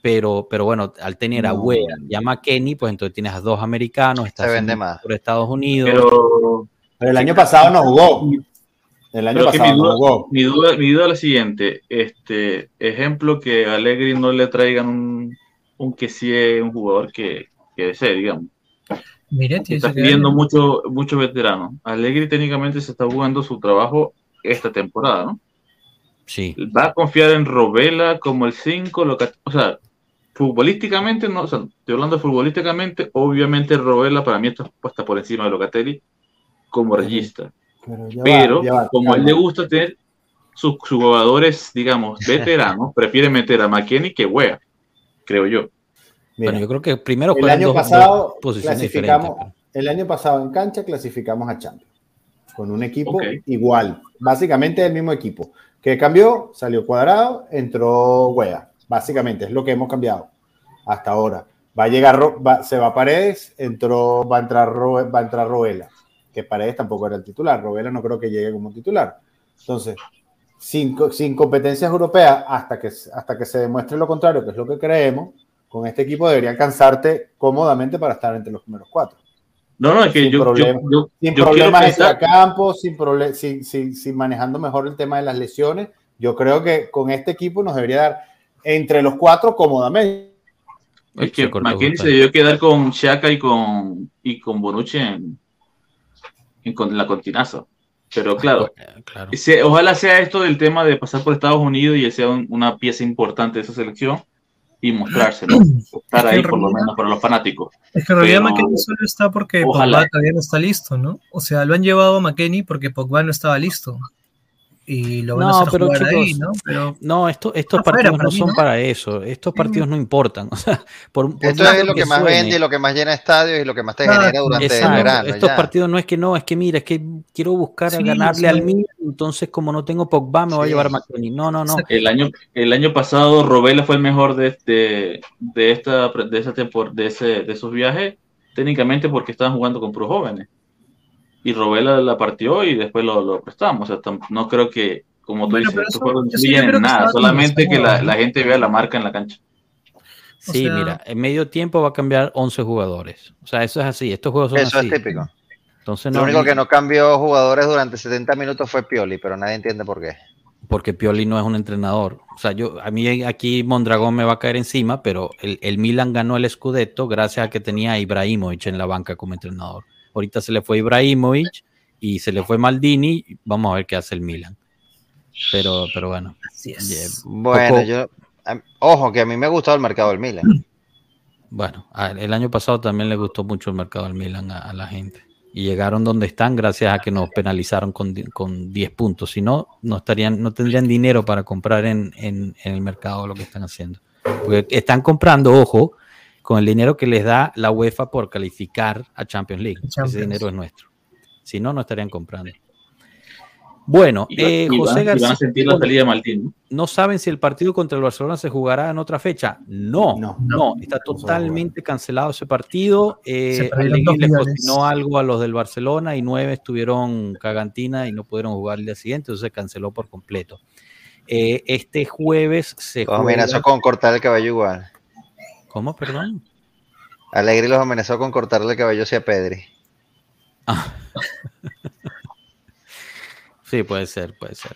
pero, pero bueno, al tener a No. Wea y a McKenny, pues entonces tienes a dos americanos, está Se vende haciendo más. por Estados Unidos. Pero, Pero el año pasado no jugó. El año pero que mi no duda, jugó. mi, duda, mi duda es la siguiente. Este, ejemplo que a Allegri no le traigan un, un que sí es un jugador que, que desee, digamos. Mire, Está pidiendo mucho, mucho veterano. Allegri técnicamente se está jugando su trabajo esta temporada, ¿no? Sí. Va a confiar en Robela como el 5, lo que- o sea, futbolísticamente, no, o sea, estoy hablando futbolísticamente, obviamente Robela para mí está puesta por encima de Locatelli como regista, Pero, ya va, pero ya va, como a él le gusta tener sus, sus jugadores, digamos, veteranos, prefiere meter a McKenny que Wea, creo yo. Mira, bueno, yo creo que primero el año dos- pasado dos clasificamos, el año pasado en cancha clasificamos a Champions con un equipo igual, básicamente el mismo equipo. que cambió? Salió cuadrado, entró Wea. Básicamente es lo que hemos cambiado hasta ahora. Va a llegar, va- se va Paredes, entró, va a entrar, Ro- va a entrar Robela, que Paredes tampoco era el titular. Robela no creo que llegue como titular. Entonces, sin, co- sin competencias europeas, hasta que, hasta que se demuestre lo contrario, que es lo que creemos, con este equipo debería alcanzarte cómodamente para estar entre los primeros cuatro. No, no, es que Sin yo, problema. yo, Sin yo problemas pensar- extracampo, sin, sin, sin, sin manejando mejor el tema de las lesiones. Yo creo que con este equipo nos debería dar entre los cuatro cómodamente. Es que McKennie se debió quedar con Shaka y con, y con Bonucci en, en con la continaza. Pero claro, claro. se- ojalá sea esto del tema de pasar por Estados Unidos y él sea un- una pieza importante de esa selección y mostrárselo, estar ahí por lo menos para los fanáticos. Es que en realidad McKennie solo está porque Ojalá. Pogba todavía no está listo, ¿no? O sea, lo han llevado a McKennie porque Pogba no estaba listo. Y lo van No, a hacer pero jugar ahí, chicos, ¿no? Pero No, esto- estos partidos para no mí, son ¿no? para eso. Estos partidos no importan. O sea, por, por Esto es lo que más suene. vende y lo que más llena estadios y lo que más te genera durante Exacto. el verano. Estos ya. partidos no es que no, es que mira, es que quiero buscar Sí, ganarle sí. al Milan, entonces como no tengo Pogba me voy a llevar a McKennie. No, no, no. El año, el año pasado Robela fue el mejor de, de, de esta de esa de ese de esos viajes, técnicamente porque estaban jugando con puros jóvenes. Y Robela la partió y después lo, lo prestamos. O sea, no creo que, como tú Bueno, dices, estos eso- juegos no en nada, solamente que la, la gente vea la marca en la cancha. O Sí, sea- mira, en medio tiempo va a cambiar 11 jugadores. O sea, eso es así. Estos juegos son Eso así. es típico. Entonces Lo no, único que no cambió jugadores durante 70 minutos fue Pioli, pero nadie entiende por qué. porque Pioli no es un entrenador. O sea, yo a mí aquí Mondragón me va a caer encima, pero el, el Milan ganó el Scudetto gracias a que tenía a Ibrahimovic en la banca como entrenador. Ahorita se le fue Ibrahimovic y se le fue Maldini. Vamos a ver qué hace el Milan. Pero, pero bueno. así es. Yeah. Bueno, Poco- yo. Ojo, que a mí me ha gustado el mercado del Milan. Bueno, a- el año pasado también le gustó mucho el mercado del Milan a, a la gente. Y llegaron donde están gracias a que nos penalizaron con, con 10 puntos. Si no, no, estarían, no tendrían dinero para comprar en, en- en el mercado lo que están haciendo. Porque están comprando, ojo, con el dinero que les da la UEFA por calificar a Champions League. Champions. Ese dinero es nuestro. Si no, no estarían comprando. Bueno, Y, eh, y van- José y van García. a sentir la salida de Martín. ¿No saben si el partido contra el Barcelona se jugará en otra fecha? No, no, No. está totalmente cancelado ese partido. Eh, le cocinó algo a los del Barcelona y nueve estuvieron cagantina y no pudieron jugar el día siguiente, entonces se canceló por completo. Eh, este jueves se Los juega... amenazó con cortar el cabello igual. ¿Cómo, perdón? Alegre los amenazó con cortarle el cabello hacia Pedri. Sí, puede ser, puede ser.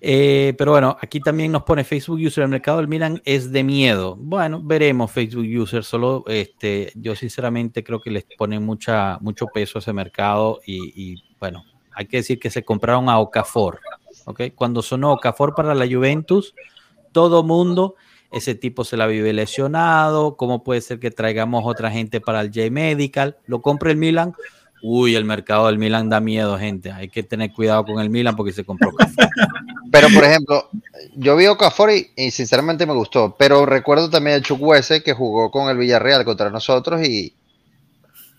Eh, pero bueno, aquí también nos pone Facebook User, el mercado del Milan es de miedo. Bueno, veremos Facebook User, solo este, yo sinceramente creo que les pone mucha, mucho peso a ese mercado y, y, bueno, hay que decir que se compraron a Okafor, ¿ok? Cuando sonó Okafor para la Juventus, todo mundo, ese tipo se la vive lesionado, ¿cómo puede ser que traigamos otra gente para el J Medical? Lo compra el Milan, Uy, el mercado del Milan da miedo, gente. Hay que tener cuidado con el Milan porque se compró. Pero, por ejemplo, yo vi Okafor y, y sinceramente me gustó. Pero recuerdo también a Chukwueze que jugó con el Villarreal contra nosotros y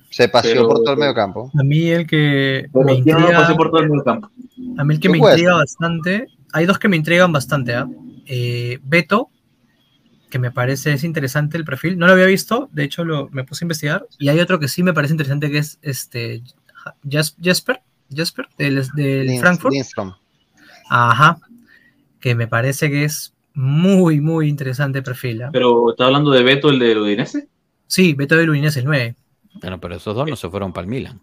se paseó Pero- por todo el medio campo. A mí el que Pero me ¿quién no intriga, pasó por todo el medio campo? a mí el que ¿Qué me intriga bastante, hay dos que me intrigan bastante, ¿ah? Eh, Beto, que me parece es interesante el perfil, no lo había visto, de hecho lo, me puse a investigar, y hay otro que sí me parece interesante que es este Jesper, Jesper del, del Frankfurt, Lindstrom. ajá, que me parece que es muy, muy interesante el perfil. ¿ah? Pero está hablando de Beto, el de Udinese. Sí, Beto del Udinese, el 9. Bueno, pero esos dos no se fueron para el Milan.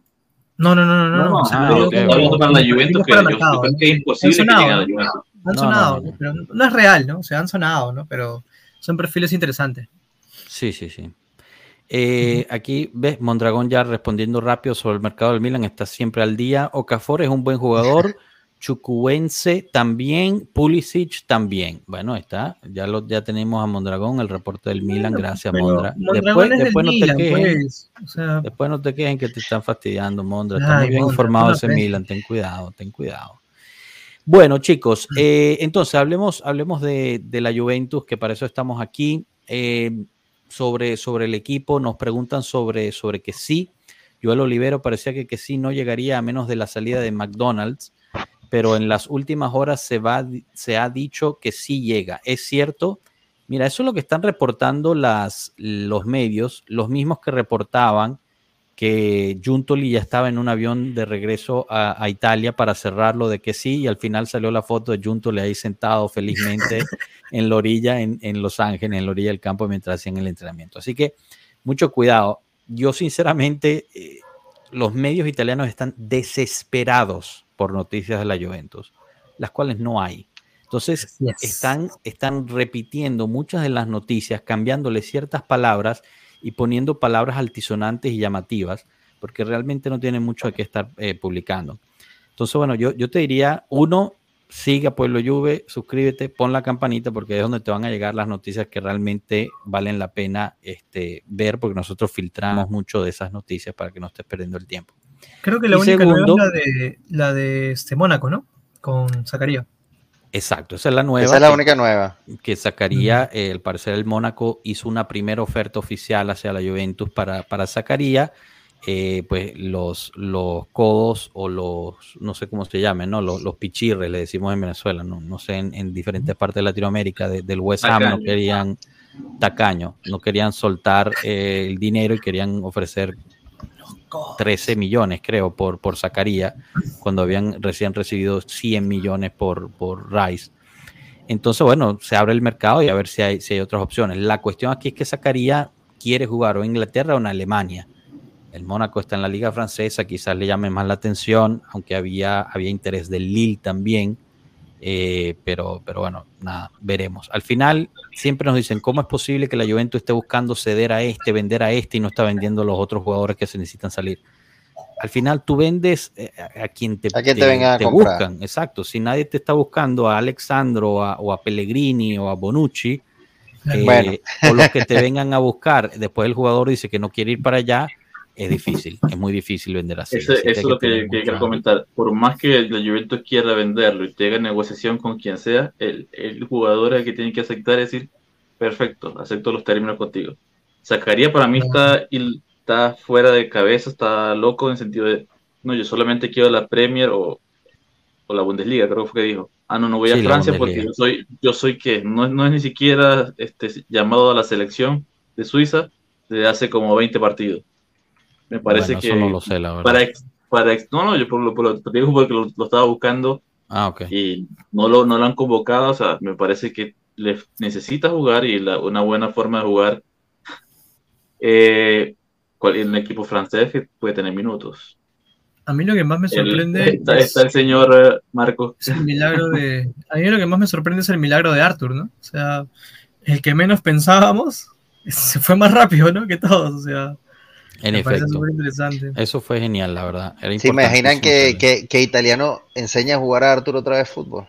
No, no, no, no, no. Ah, hablando para la Juventus, que es imposible que Han sonado, llegue a la ¿no? Juventus. Han No, sonado, no, no. pero no es real, ¿no? O sea, han sonado, ¿no? Pero son perfiles interesantes. Sí, sí, sí. Eh, aquí ves Mondragón ya respondiendo rápido sobre el mercado del Milan, está siempre al día. Okafor es un buen jugador, Chucuense también, Pulisic también. Bueno, está, ya lo ya tenemos a Mondragón, el reporte del Milan, gracias Mondra. Mondragón Después, no te quejen, pues. O sea, después no te quejen que te están fastidiando, Mondra. Está Ay, muy bien Mondra, informado ese. Milan, ten cuidado, ten cuidado. Bueno, chicos, eh, entonces hablemos, hablemos de, de la Juventus, que para eso estamos aquí. Eh, sobre, sobre el equipo, nos preguntan sobre, sobre que sí. Joel Olivero parecía que, que sí no llegaría a menos de la salida de McDonald's, pero en las últimas horas se, va, se ha dicho que sí llega. Es cierto. Mira, eso es lo que están reportando las, los medios, los mismos que reportaban que Juntoli ya estaba en un avión de regreso a, a, Italia para cerrarlo de que sí, y al final salió la foto de Juntoli ahí sentado felizmente en la orilla, en, en, Los Ángeles, en la orilla del campo mientras hacían el entrenamiento. Así que mucho cuidado. Yo sinceramente, eh, los medios italianos están desesperados por noticias de la Juventus, las cuales no hay. Entonces, yes. están, están repitiendo muchas de las noticias, cambiándole ciertas palabras y poniendo palabras altisonantes y llamativas, porque realmente no tienen mucho que estar eh, publicando. Entonces, bueno, yo, yo te diría, uno, sigue a Pueblo Juve, suscríbete, pon la campanita porque es donde te van a llegar las noticias que realmente valen la pena este, ver porque nosotros filtramos mucho de esas noticias para que no estés perdiendo el tiempo. Creo que la Y única segundo- es la de, la de este Mónaco, ¿no? Con Zacarías. Exacto, esa es la nueva. Esa es la que- única nueva. que sacaría, eh, al parecer el Mónaco hizo una primera oferta oficial hacia la Juventus para, para Zacarías, eh, pues los, los codos o los, no sé cómo se llamen, ¿no? Los, los pichirres, le decimos en Venezuela, no, no sé, en, en diferentes partes de Latinoamérica, de- del West Ham no querían, tacaño, no querían soltar eh, el dinero y querían ofrecer 13 millones, creo, por, por Zacarías, cuando habían recién recibido 100 millones por, por Rice. Entonces, bueno, se abre el mercado y a ver si hay, si hay otras opciones. La cuestión aquí es que Zacarías quiere jugar o en Inglaterra o en Alemania. El Mónaco está en la liga francesa, quizás le llame más la atención, aunque había, había interés del Lille también. Eh, pero, pero bueno, nada, veremos. Al final siempre nos dicen, ¿cómo es posible que la Juventus esté buscando ceder a este, vender a este y no está vendiendo a los otros jugadores que se necesitan salir? Al final tú vendes eh, a, a quien te, A quien te a te comprar. buscan, exacto. Si nadie te está buscando a Alexandro o a, o a Pellegrini o a Bonucci, eh, Bueno. o los que te vengan a buscar, después el jugador dice que no quiere ir para allá, es difícil, es muy difícil vender así. Eso, que es lo que, tener que quiero comentar. Por más que la Juventus quiera venderlo y tenga negociación con quien sea, el, el jugador es el que tiene que aceptar y decir, perfecto, acepto los términos contigo. Zacarías para mí está, está fuera de cabeza, está loco en el sentido de, no, yo solamente quiero la Premier o, o la Bundesliga, creo que fue que dijo. Ah, no, no voy a Francia porque yo soy, yo soy que no, es- no es ni siquiera este, llamado a la selección de Suiza desde hace como 20 partidos. Me parece Bueno, que eso no lo sé, la verdad. para, para no, no, yo por lo, por lo- te digo porque lo, lo estaba buscando Ah, ok. y no lo, no lo han convocado, o sea, me parece que le necesita jugar y la- una buena forma de jugar eh, cual- en un equipo francés que puede tener minutos. A mí lo que más me El- sorprende está, es, está el señor eh, Marcos. es el milagro de. A mí lo que más me sorprende es el milagro de Arthur, ¿no? O sea, el que menos pensábamos se fue más rápido, ¿no? Que todos. O sea, En me efecto. interesante. Eso fue genial, la verdad. Era ¿Se imaginan que, que, que Italiano enseña a jugar a Arturo otra vez fútbol?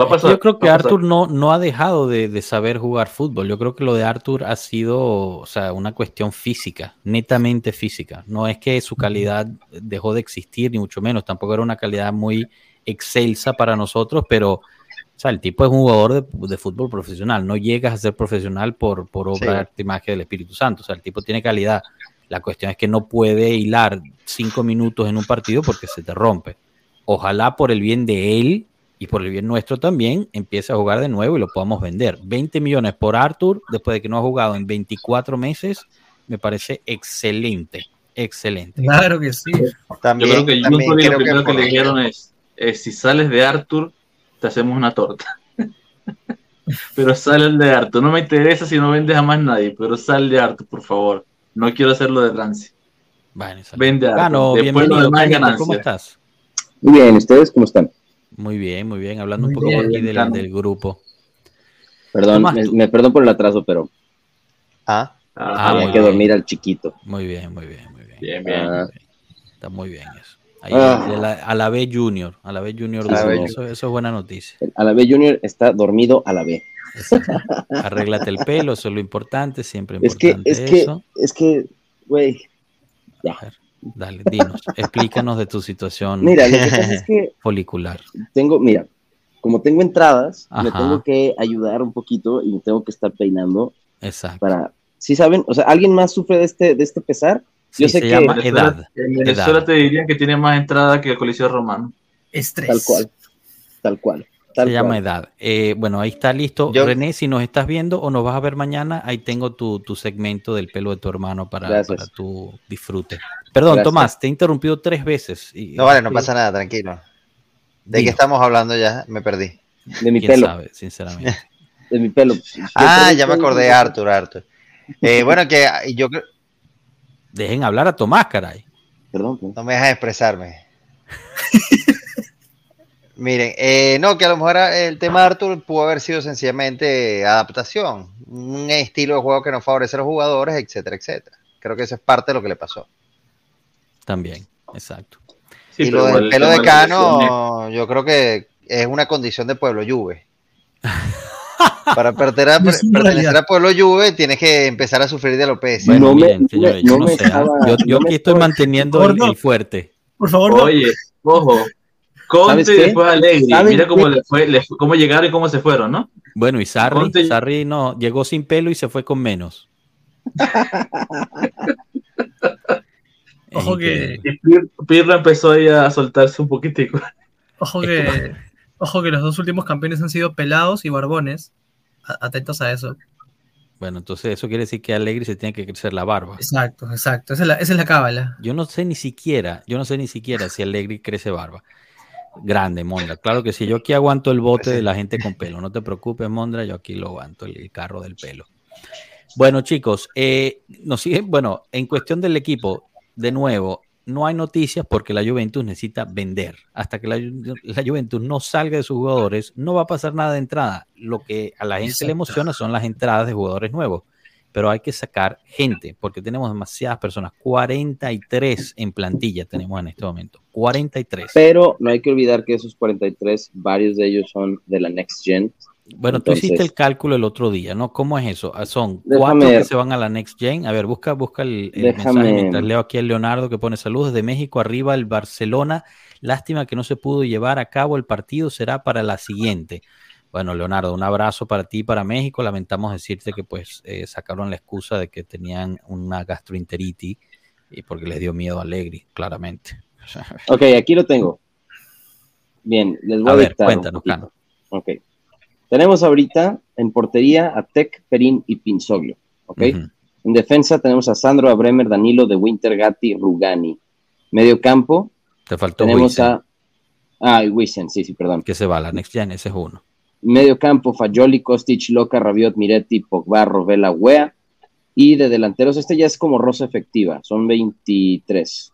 Va a pasar. Yo creo que. Arthur no, no ha dejado de, de saber jugar fútbol. Yo creo que lo de Arthur ha sido o sea, una cuestión física, netamente física. No es que su calidad dejó de existir, ni mucho menos. Tampoco era una calidad muy excelsa para nosotros, pero o sea, el tipo es un jugador de, de fútbol profesional. No llegas a ser profesional por, por obra Sí. de del Espíritu Santo. O sea, el tipo tiene calidad. La cuestión es que no puede hilar cinco minutos en un partido porque se te rompe. Ojalá por el bien de él y por el bien nuestro también empiece a jugar de nuevo y lo podamos vender. 20 millones por Arthur después de que no ha jugado en 24 meses me parece excelente, excelente. Claro que sí. También, Yo creo que también Juventus lo creo primero que, por- le dijeron es, eh, si sales de Arthur, te hacemos una torta. pero sale el de Arthur. No me interesa si no vendes a más nadie, pero sal de Arthur, por favor. No quiero hacerlo de. Bueno, esa- Vende a Arthur. Gano, Después lo demás ganancia. ¿cómo estás? Muy bien, ¿ustedes cómo están? Muy bien, muy bien, hablando Muy un poco bien, aquí del, del grupo. Perdón, me, perdón por el atraso, pero Ah, Ah, había que bien. dormir al chiquito. Muy bien, muy bien, muy bien. Bien, bien. Ah, Está muy bien eso. Ahí, Ah. a la- B Junior, a la B Junior, B eso, eso es buena noticia. a la B Junior está dormido a la B. Arréglate el pelo, eso es lo importante, siempre Es que, es que, eso. es que, güey, A ver, dale, dinos, explícanos de tu situación mira, lo que pasa es que folicular. tengo, mira, como tengo entradas, me tengo que ayudar un poquito y me tengo que estar peinando Exacto. para, ¿sí saben? O sea, ¿alguien más sufre de este, de este pesar? Sí, yo sé se que- llama Venezuela- edad. En Venezuela edad. te dirían que tiene más entrada que el Coliseo Romano. Estrés. Tal cual, tal cual. Tal Se llama edad. Eh, bueno, ahí está listo. Yo- René, si nos estás viendo o nos vas a ver mañana, ahí tengo tu, tu segmento del pelo de tu hermano para, tu disfrute. Perdón, Gracias. Tomás, te he interrumpido tres veces. y- no vale, no pasa nada, tranquilo. ¿De qué estamos hablando ya? Me perdí. De mi ¿Quién pelo, sabe, sinceramente? de mi pelo. Yo Ah, ya me acordé, Arthur, Arthur. Eh, bueno, que yo creo- Dejen hablar a Tomás, caray. Perdón, perdón. no me dejas expresarme. Miren, eh, no, que a lo mejor el tema de Arthur pudo haber sido sencillamente adaptación, un estilo de juego que no favorece a los jugadores, etcétera, etcétera. Creo que eso es parte de lo que le pasó. También, exacto. Sí, y lo del el pelo de Cano, yo creo que es una condición de Pueblo Juve. Para pertenecer a, pertenecer Pueblo Juve tienes que empezar a sufrir de alopecia. Bueno, No me- señores, no yo no me yo, yo no me aquí estoy manteniendo el, fuerte. Por favor, no. Oye, ojo. Conte Allegri. ¿Saben Mira cómo, le fue, le fue- cómo llegaron y cómo se fueron, ¿no? Bueno, y Sarri, Conte- Sarri no, llegó sin pelo y se fue con menos. Ojo que- Pirlo empezó ahí a soltarse un poquitico. Ojo que, ojo que los dos últimos campeones han sido pelados y barbones. Atentos a eso. Bueno, entonces eso quiere decir que Allegri se tiene que crecer la barba. Exacto, exacto. Esa es la, esa es la cábala. Yo no sé ni siquiera, yo no sé ni siquiera si Allegri crece barba. Grande, Mondra. Claro que sí, yo aquí aguanto el bote de la gente con pelo. No te preocupes, Mondra, yo aquí lo aguanto, el, el carro del pelo. Bueno, chicos, eh, nos siguen, bueno, en cuestión del equipo, de nuevo, no hay noticias porque la Juventus necesita vender. Hasta que la, la Juventus no salga de sus jugadores, no va a pasar nada de entrada. Lo que a la gente le emociona son las entradas de jugadores nuevos. Pero hay que sacar gente porque tenemos demasiadas personas. 43 en plantilla tenemos en este momento. 43. Pero no hay que olvidar que esos 43, varios de ellos son de la Next Gen. Bueno, tú hiciste el cálculo el otro día, ¿no? ¿Cómo es eso? Ah, Son cuatro que se van a la Next Gen. A ver, busca, busca el, mensaje mientras leo aquí el Leonardo que pone saludos desde México, arriba el Barcelona. Lástima que no se pudo llevar a cabo el partido, será para la siguiente. Bueno, Leonardo, un abrazo para ti y para México. Lamentamos decirte que pues eh, sacaron la excusa de que tenían una gastroenteritis y porque les dio miedo a Allegri, claramente. Ok, aquí lo tengo. Bien, les voy A a, ver, dictar cuéntanos. Cano. Ok. Tenemos ahorita en portería a Tec, Perín y Pinsoglio. Ok. En defensa tenemos a Sandro, a Bremer, Danilo, De Winter, Gatti, Rugani. Medio campo Te faltó tenemos a. Ah, y Wisen, sí, sí, perdón. que se va a la Next Gen, ese es uno. Medio campo, Fagioli, Kostic, Loca, Rabiot, Miretti, Pogba, Rovella, Wea. Y de delanteros, este ya es como rosa efectiva, son 23.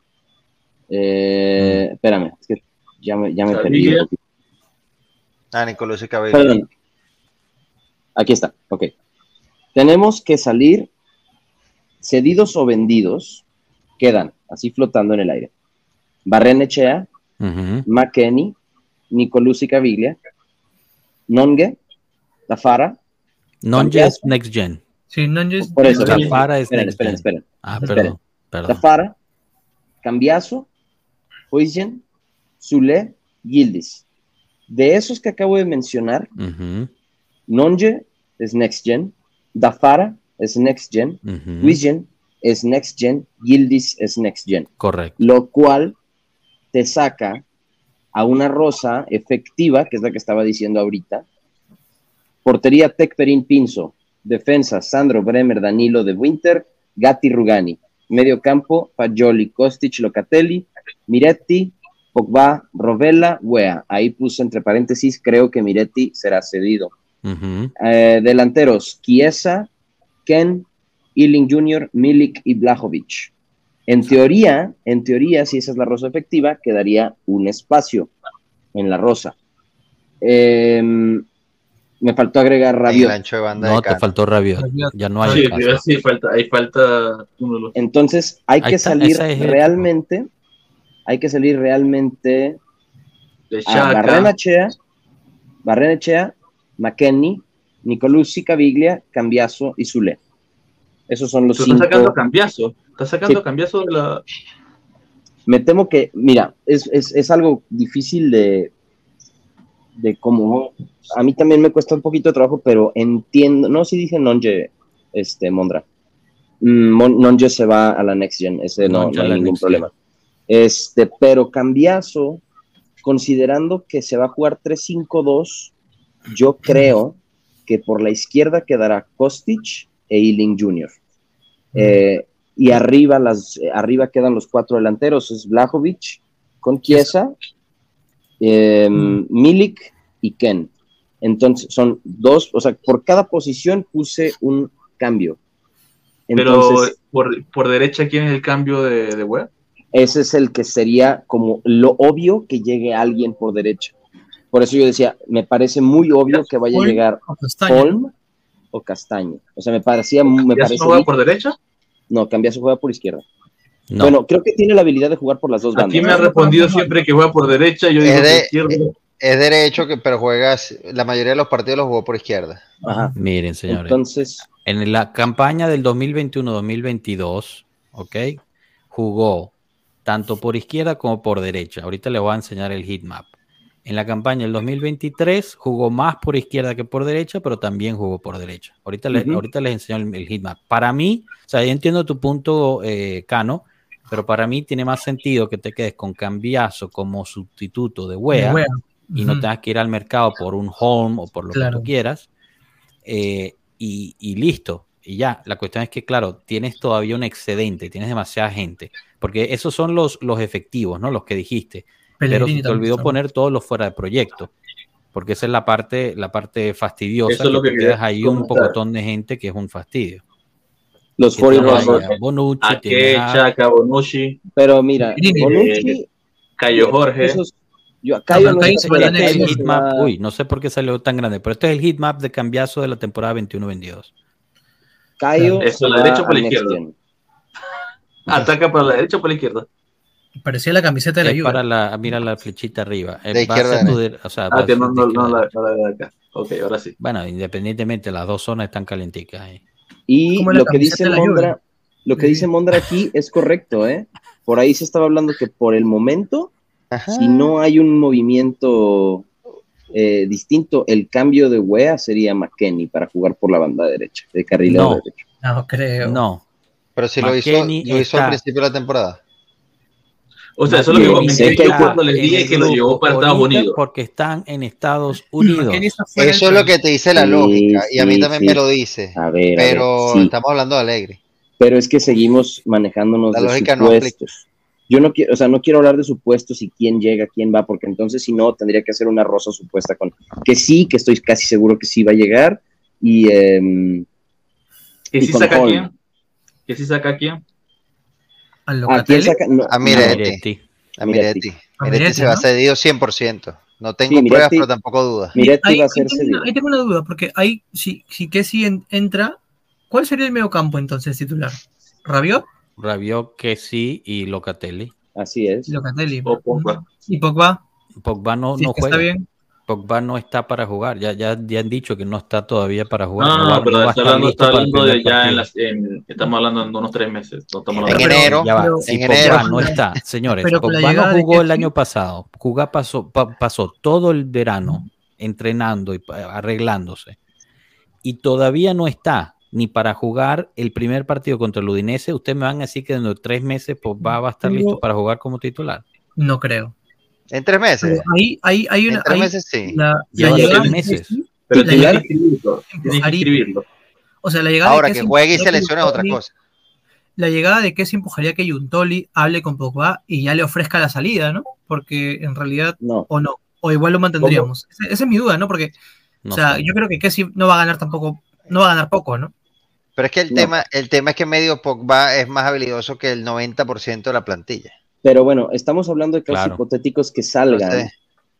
Eh, Espérame, es que ya me, ya me perdí. un Sabía. poquito. Ah, Nicolás y Cabello. Perdón. Aquí está, ok. Tenemos que salir cedidos o vendidos, quedan así flotando en el aire. Barrenechea, Ujú. McKenny, Nicolucci Caviglia, Nonge, Tafara. Nonge es Next Gen. Sí, no, yo- Por eso, Tafara es Esperen, Next esperen, Gen. esperen. Ah, perdón, perdón. Tafara, Cambiazo, Huizen, Zule, Gildis. De esos que acabo de mencionar, Nonge es Next Gen, Dafara es Next Gen. Huizen es Next Gen, Gildis es Next Gen. Correcto. Lo cual te saca a una rosa efectiva, que es la que estaba diciendo ahorita. Portería Tec Perín Pinzo. Defensa Sandro Bremer, Danilo de Winter, Gatti Rugani. Medio campo Fagioli, Kostic, Locatelli, Miretti, Pogba, Rovella, Wea. Ahí puse entre paréntesis, creo que Miretti será cedido. Eh, delanteros, Chiesa, Ken, Ealing Jr., Milik y Blajovic. En teoría, en teoría, si esa es la rosa efectiva, quedaría un espacio en la rosa. Em, me faltó agregar Rabiot. ancho de banda No, de te faltó Rabiot. Rabiot. Ya no hay Sí, sí, falta, ahí falta uno de los. Entonces, hay Ahí que está, salir el- realmente, hay que salir realmente De a Chaka. Barrenechea, Barrenechea, McKenny, Nicolucci, Caviglia, Cambiaso y Zule. Esos son los cinco. estás sacando cambiazo. Estás sacando Sí. cambiazo de la. me temo que, mira, es, es, es algo difícil de, de cómo, a mí también me cuesta un poquito de trabajo, pero entiendo, no, si dije Nonje, este, Mondra, Mm, Mon- Nonje se va a la Next Gen, ese no, no hay ningún problema. Este, pero Cambiazo, considerando que se va a jugar 3-5-2, yo creo que por la izquierda quedará Kostic e Ealing Jr. Eh, y arriba, las, arriba quedan los cuatro delanteros, es Blajovic con Chiesa, eh, Milik y Ken. Entonces son dos, o sea, por cada posición puse un cambio. Pero por, por derecha, ¿quién es el cambio de, de web? ese es el que sería como lo obvio que llegue alguien por derecha. Por eso yo decía, me parece muy obvio que vaya a llegar. Holm o Castaño. O sea, me parecía, me ¿Ya parece no juega por derecha? No, Cambiaso juega por izquierda. No. Bueno, creo que tiene la habilidad de jugar por las dos bandas. Aquí me ha respondido siempre que juega por derecha. Yo digo de- izquierda. es derecho, que, pero juegas, la mayoría de los partidos los jugó por izquierda. Ajá. Miren, señores. Entonces, En la campaña del 2021-2022, ¿ok? Jugó tanto por izquierda como por derecha. Ahorita les voy a enseñar el heatmap. En la campaña del 2023 jugó más por izquierda que por derecha, pero también jugó por derecha. Ahorita, le- Ujú. ahorita les enseño el, el heatmap. Para mí, o sea, yo entiendo tu punto, eh, Cano, pero para mí tiene más sentido que te quedes con Cambiazo como sustituto de Wea, Wea. y no tengas que ir al mercado por un home o por lo Claro. que tú quieras. eh, y, y listo. Y ya, la cuestión es que, claro, tienes todavía un excedente, tienes demasiada gente, porque esos son los, los efectivos, ¿no? Los que dijiste. Pero se te olvidó poner todos los fuera de proyecto, porque esa es la parte, la parte fastidiosa, Eso es lo que quedas ahí un comentar. pocotón de gente que es un fastidio. los Que tienes 49ers. a Bonucci, Ake, a- Chaka, Bonucci, Pero mira, Bonucci, Cayo Jorge. esos- yo, Cayo no es el uy, no sé por qué salió tan grande, pero este es el heatmap de cambiazo de la temporada 21-22. Cayo Eso, la derecha o por la izquierda. Ataca para la derecha o para la izquierda. Parecía la camiseta de la Juve. para la, mira la flechita arriba. Eh, De izquierda. tu de- o sea, va Ah, que no, no, no, la, derecha. no la de acá. Ok, ahora sí. Bueno, independientemente, las dos zonas están calenticas. Y lo que dice. Mondra, lo que dice Mondra aquí es correcto, ¿eh? Por ahí se estaba hablando que por el momento, Ajá. si no hay un movimiento eh, distinto, el cambio de Wea sería McKenny para jugar por la banda derecha, de carrilero No. derecho. No creo. No, Pero si lo hizo, lo hizo al principio de la temporada. O sea, eso es lo que comenté que yo cuando les dije que lo llevó para Estados Unidos. Porque están en Estados Unidos. Eso es lo que te dice la Sí, lógica, y a mí sí, también sí. me lo dice. A ver, a Pero ver, sí. estamos hablando de Alegre. pero es que seguimos manejándonos La de lógica no supuestos. Yo no quiero, o sea, no quiero hablar de supuestos y quién llega, quién va, porque entonces si no tendría que hacer una rosa supuesta con que sí, que estoy casi seguro que sí va a llegar y em, ¿Que y sí saca quién? ¿Que sí saca quién? Al ¿a quién Locatelli. No, A Miretti. A Miretti. Miretti. A se va ¿no? cedido 100%. No tengo Sí, Miretti- pruebas, pero tampoco dudas. Miretti Ahí- va a ahí ser tengo cedido. una- Ahí tengo una duda, porque ahí, si, si que si en- entra, ¿cuál sería el medio campo entonces titular? ¿Rabiot? Rabiot, que sí, y Locatelli. Así es. Locatelli. O Pogba. ¿Y Pogba? Pogba no, Si no es que juega. está bien. Pogba no está para jugar. Ya, ya, ya han dicho que no está todavía para jugar. No, no, no, pero está hablando, está de ya en las, en- estamos hablando de unos tres meses. No estamos En enero. Ya va, Pero- si en Pogba enero. no está, señores, Pero Pogba no jugó el año pasado. Pogba pasó, pa- pasó todo el verano entrenando y arreglándose. Y todavía no está ni para jugar el primer partido contra el Udinese. Ustedes me van a decir que dentro de tres meses Pogba va a estar listo para jugar como titular. No creo. En tres meses. Ahí, ahí hay una. En tres ahí meses sí. la, Ya la llegada meses. Pero La que llegada- escribirlo. Que o sea, la llegada Ahora de que juegue y se lesione es otra cosa. La llegada de Kessie empujaría que Yuntoli hable con Pogba y ya le ofrezca la salida, ¿no? Porque en realidad, No, o no, o igual lo mantendríamos. Esa, esa es mi duda, ¿no? Porque, No o sea, sé. yo creo que Kessie no va a ganar tampoco, no va a ganar poco, ¿no? Pero es que el, No. tema, el tema es que medio Pogba es más habilidoso que el 90% de la plantilla. Pero bueno, estamos hablando de casos Claro. hipotéticos que No salgan. sé.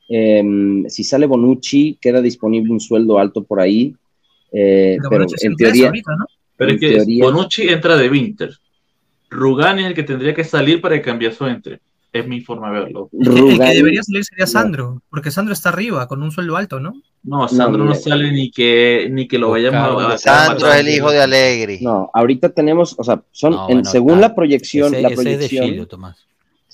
Em, si sale Bonucci, queda disponible un sueldo alto por ahí. eh, Pero en teoría, ahorita, ¿no? Pero En es que teoría- Bonucci entra de Winter. Rugani es el que tendría que salir para que Cambiazo entre. Es mi forma de verlo. El que debería salir sería no. Sandro, porque Sandro está arriba con un sueldo alto, ¿no? No, Sandro no, sale ni que ni que lo vayamos a, Sandro es el hijo de Alegri. No, ahorita tenemos, o sea, son, No, en- bueno, según la proyección, Ese, la ese es de proyección, Chile, Tomás.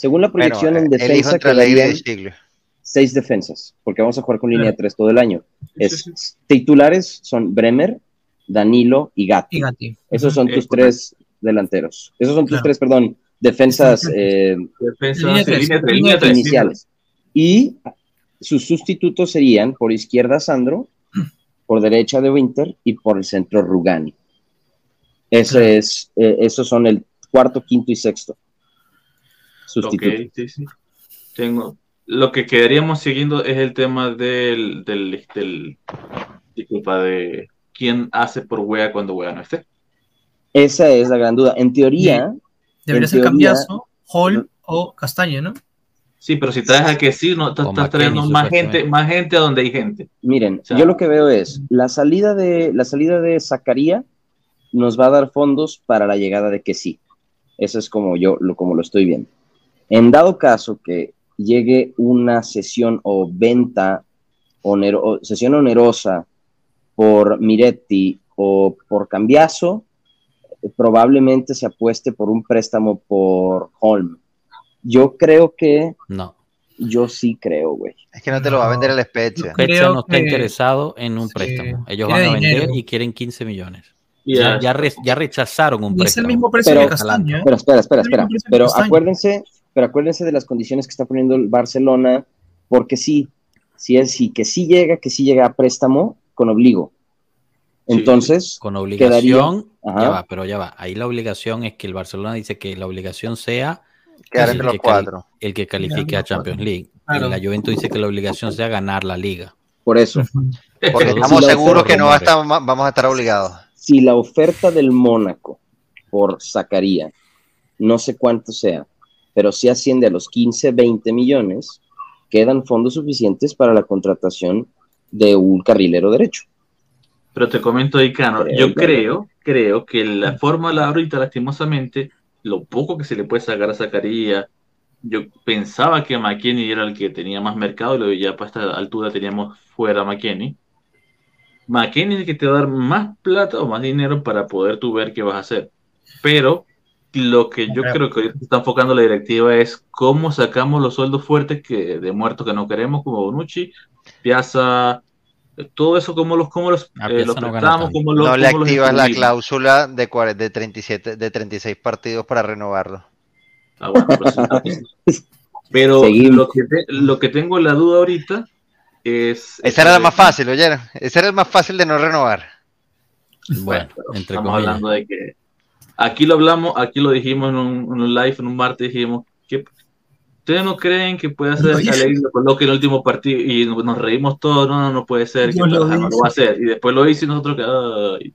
Según la Bueno, proyección en hijo defensa quedarían De seis defensas, porque vamos a jugar con línea 3 todo el año. Es. Titulares son Bremer, Danilo y Gatti. Y Gatti. Esos son tus correcto. tres delanteros. Esos son tus Claro. tres, perdón, defensas eh, Defensa, Línea sí, tres, línea tres, línea línea tres, iniciales. Y sus sustitutos serían por izquierda Sandro, por derecha de Winter y por el centro Rugani. Eso Claro. es, eh, esos son el cuarto, quinto y sexto. Ok, Sustitutos. sí, sí. Tengo. Lo que quedaríamos siguiendo es el tema del, del, del- disculpa, de quién hace por wea cuando wea no esté. Esa es la gran duda. En teoría, Debería En ser teoría- Cambiazo, Hall o Castaño, ¿no? Sí, pero si traes a que sí, no estás trayendo más gente, más gente a donde hay gente. miren, O sea- yo lo que veo es la salida de la salida de Zacaría nos va a dar fondos para la llegada de que sí. Eso es como yo lo como lo estoy viendo. En dado caso que llegue una sesión o venta, onero- o sesión onerosa por Miretti o por Cambiaso, probablemente se apueste por un préstamo por Holm. Yo creo que, No. yo sí creo, güey. Es que no te lo va a vender el Spezia. Spezia no está que- interesado en un sí, préstamo. Ellos quiere van a vender dinero. y quieren 15 millones. Ya, ya- ya re- ya rechazaron un Y es el préstamo. mismo precio Pero- que Castaño, ¿eh? Pero espera, espera, espera. Pero castaño. acuérdense, pero acuérdense de las condiciones que está poniendo el Barcelona, porque sí, sí es sí, que sí llega, que sí llega a préstamo con obligo. Sí. Entonces, Con obligación, ya va, pero ya va. Ahí la obligación es que el Barcelona dice que la obligación sea Quedar el entre los que cuatro. el que califique a Champions League. Claro. Y la Juventus dice que la obligación sea ganar la liga. por eso. Porque estamos si seguros que no va a oferta- estar- vamos a estar obligados. si la oferta del Mónaco por Zacaría, no sé cuánto sea, pero si asciende a los 15, 20 millones, quedan fondos suficientes para la contratación de un carrilero derecho. Pero te comento, Icano, Creo yo creo, creo que la fórmula ahorita, lastimosamente, lo poco que se le puede sacar a Zacarías, yo pensaba que McKenny era el que tenía más mercado, y lo- ya para esta altura teníamos fuera a McKenny. McKenny es el que te va a dar más plata o más dinero para poder tú ver qué vas a hacer. Pero lo que yo creo que ahorita está enfocando la directiva es cómo sacamos los sueldos fuertes que, de muertos que no queremos, como Bonucci, Piazza, todo eso, cómo los, cómo los, eh, no gana prestamos, cómo los, No le cómo activas la cláusula de, de 37, de 36 partidos para renovarlo. Ah, bueno, pero sí. Pero Seguimos. lo que, te- lo que tengo la duda ahorita es... Esa era la más fácil, oyeron. Ese era el más fácil de no renovar. Bueno, pero entre estamos comillas. hablando de que... Aquí lo hablamos, aquí lo dijimos en un, en un live, en un martes, dijimos que ustedes no creen que puede hacer que Alegre lo coloque en el último partido y nos nos reímos todos, no, no, no puede ser, que lo no, no lo hice. va a hacer. Y después lo hizo y nosotros que...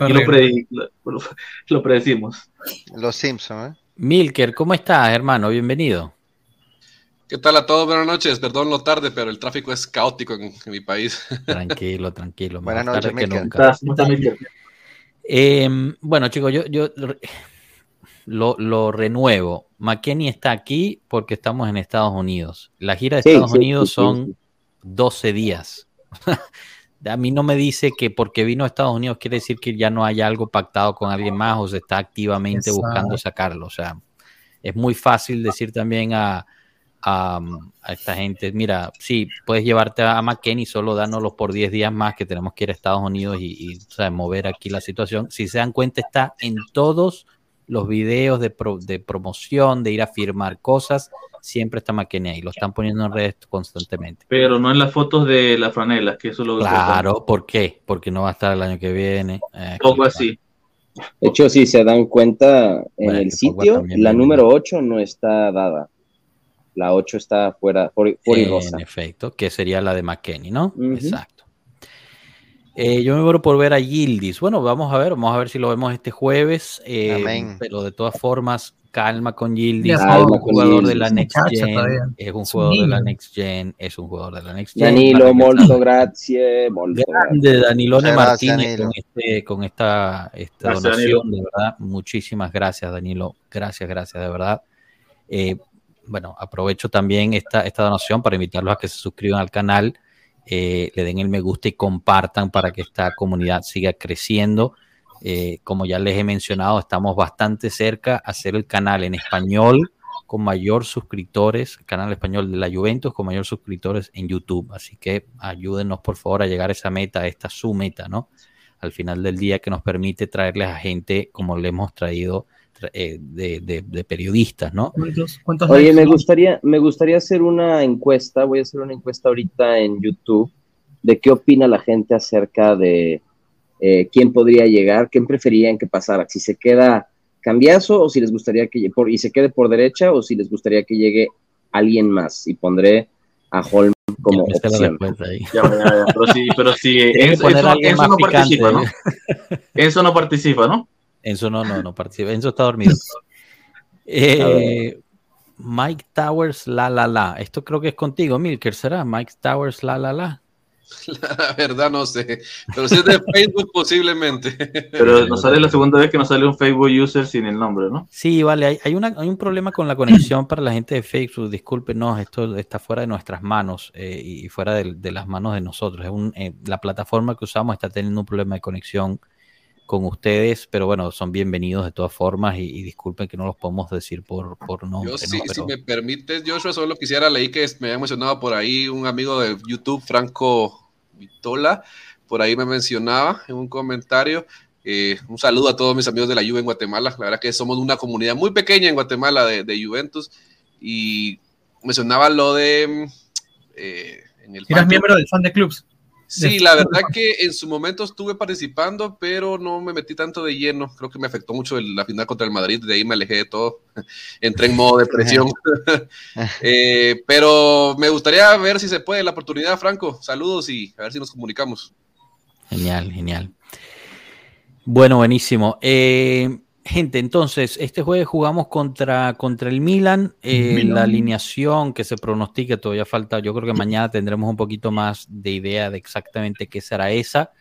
Aquí lo, predi- lo, lo predecimos. Los Simpsons, ¿eh? Milker, ¿cómo estás, hermano? Bienvenido. ¿Qué tal a todos? Buenas noches. Perdón lo tarde, pero el tráfico es caótico en, en mi país. Tranquilo, tranquilo. Buenas noches, Milker. Eh, bueno, chicos, yo, yo lo, lo renuevo. McKenny está aquí porque estamos en Estados Unidos. La gira de Sí, Estados sí, Unidos sí, son sí. 12 días. A mí no me dice que porque vino a Estados Unidos quiere decir que ya no haya algo pactado con alguien más o se está activamente Exacto. buscando sacarlo. O sea, es muy fácil decir también a, a, a esta gente, mira, sí, puedes llevarte a McKenny, solo dánoslo por 10 días más que tenemos que ir a Estados Unidos y, y, o sea, mover aquí la situación. Si se dan cuenta, está en todos los videos de, pro- de promoción, de ir a firmar cosas, siempre está McKenny ahí, lo están poniendo en redes constantemente. Pero no en las fotos de las franelas, que eso es lo Claro, ¿por qué? Porque no va a estar el año que viene. Eh, poco así. De hecho, si se dan cuenta, en Bueno, el sitio, la número 8 no está dada. La 8 está fuera, por, por y rosa. En efecto, que sería la de McKenny, ¿no? Exacto. Eh, yo me muero por ver a Gildis. Bueno, vamos a ver, vamos a ver si lo vemos este jueves. eh, Amén. pero de todas formas, calma con Gildis. Calma es un jugador de la Next Gen. Es un jugador de la. Next Gen. Es un jugador de la Next Gen. Danilo, molto grazie, molto grazie. de Danilone Muchas gracias, Martínez Danilo. con, este, con esta, esta Gracias, donación, de verdad. Muchísimas gracias, Danilo. Gracias, gracias, de verdad. Eh, bueno, aprovecho también esta, esta donación para invitarlos a que se suscriban al canal, eh, le den el me gusta y compartan para que esta comunidad siga creciendo. Eh, como ya les he mencionado, estamos bastante cerca a hacer el canal en español con mayor suscriptores, canal español de la Juventus con mayor suscriptores en YouTube. Así que ayúdenos por favor a llegar a esa meta, a esta su meta, ¿no? Al final del día que nos permite traerles a gente como le hemos traído tra- eh, de, de- de periodistas, ¿no? ¿Cuántos, cuántos Oye, me gustaría, me gustaría hacer una encuesta, voy a hacer una encuesta ahorita en YouTube, de qué opina la gente acerca de eh, quién podría llegar, quién preferían que pasara, si se queda Cambiazo o si les gustaría que por, y se quede por derecha o si les gustaría que llegue alguien más y pondré a Holm como Ya opción. ahí. Ya, ya, ya. Pero sí, pero sí. Más no picante. participa, ¿no? Enzo no participa, ¿no? Enzo no, no, no participa. Enzo está dormido. Eh, Mike Towers, la, la, la. Esto creo que es contigo, Milker, ¿será? Mike Towers, la, la, la. La verdad no sé, pero si es de Facebook posiblemente. Pero nos sale la segunda vez que nos sale un Facebook user sin el nombre, ¿no? Sí, vale, hay, hay, una, hay un problema con la conexión para la gente de Facebook, discúlpenos, esto está fuera de nuestras manos eh, y fuera de, de, las manos de nosotros. Es un, eh, la plataforma que usamos está teniendo un problema de conexión con ustedes, pero bueno, son bienvenidos de todas formas y, y disculpen que no los podemos decir por, por nombre. Yo sí, ¿no? pero... si me permites, Joshua, solo quisiera leer que me había mencionado por ahí un amigo de YouTube, Franco Vitola, por ahí me mencionaba en un comentario. Eh, un saludo a todos mis amigos de la Juve en Guatemala. La verdad que somos una comunidad muy pequeña en Guatemala de, de Juventus y mencionaba lo de. Eh, en el ¿Eras miembro del fan de clubs? Sí, la verdad que en su momento estuve participando, pero no me metí tanto de lleno. Creo que me afectó mucho el, la final contra el Madrid, de ahí me alejé de todo. Entré en modo depresión. eh, pero me gustaría ver si se puede la oportunidad, Franco. Saludos y a ver si nos comunicamos. Genial, genial. Bueno, buenísimo. Eh, gente, entonces, este jueves jugamos contra, contra el Milan. Eh, Milan. La alineación que se pronostica todavía falta. Yo creo que mañana tendremos un poquito más de idea de exactamente qué será esa.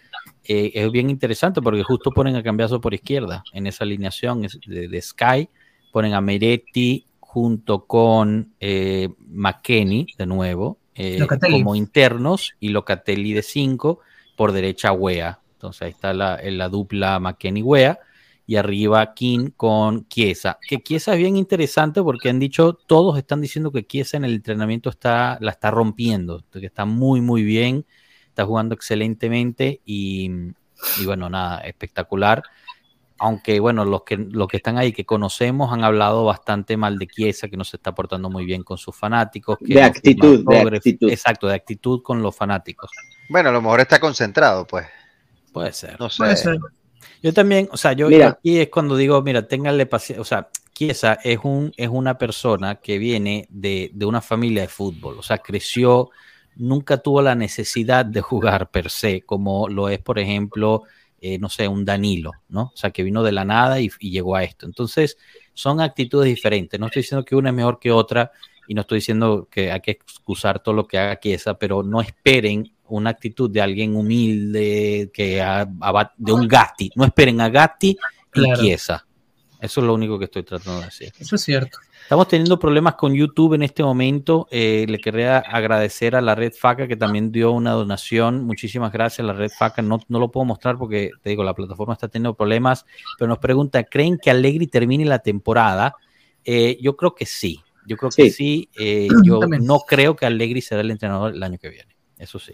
Eh, es bien interesante porque justo ponen a Cambiazo por izquierda en esa alineación de, de Sky. Ponen a Meretti junto con eh, McKenny, de nuevo, eh, como internos, y Locatelli de 5, por derecha Wea. Entonces ahí está la, la dupla McKenny-Wea y arriba King con Chiesa. Que Chiesa es bien interesante porque han dicho, todos están diciendo que Chiesa en el entrenamiento está, la está rompiendo, que está muy, muy bien, está jugando excelentemente y, y bueno, nada, espectacular. Aunque bueno, los que, los que están ahí que conocemos han hablado bastante mal de Chiesa, que no se está portando muy bien con sus fanáticos. Que de actitud, de actitud. Exacto, de actitud con los fanáticos. Bueno, a lo mejor está concentrado, pues. Puede ser. No sé. Puede ser. Yo también, o sea, yo, yo, aquí es cuando digo, mira, ténganle paciencia, o sea, Chiesa es, un, es una persona que viene de, de, una familia de fútbol, o sea, creció, nunca tuvo la necesidad de jugar per se, como lo es, por ejemplo, eh, no sé, un Danilo, ¿no? O sea, que vino de la nada y, y llegó a esto. Entonces, son actitudes diferentes. No estoy diciendo que una es mejor que otra y no estoy diciendo que hay que excusar todo lo que haga Chiesa, pero no esperen una actitud de alguien humilde, que a, a, de un Gatti. No esperen a Gatti claro. y Chiesa. Eso es lo único que estoy tratando de decir. Eso es cierto. Estamos teniendo problemas con YouTube en este momento. Eh, le quería agradecer a la Red Faca que también dio una donación. Muchísimas gracias a la Red Faca. No, no, lo puedo mostrar porque, te digo, la plataforma está teniendo problemas, pero nos pregunta, ¿creen que Allegri termine la temporada? Eh, yo creo que sí. Yo creo que sí. sí. Eh, yo también. no creo que Allegri será el entrenador el año que viene. Eso sí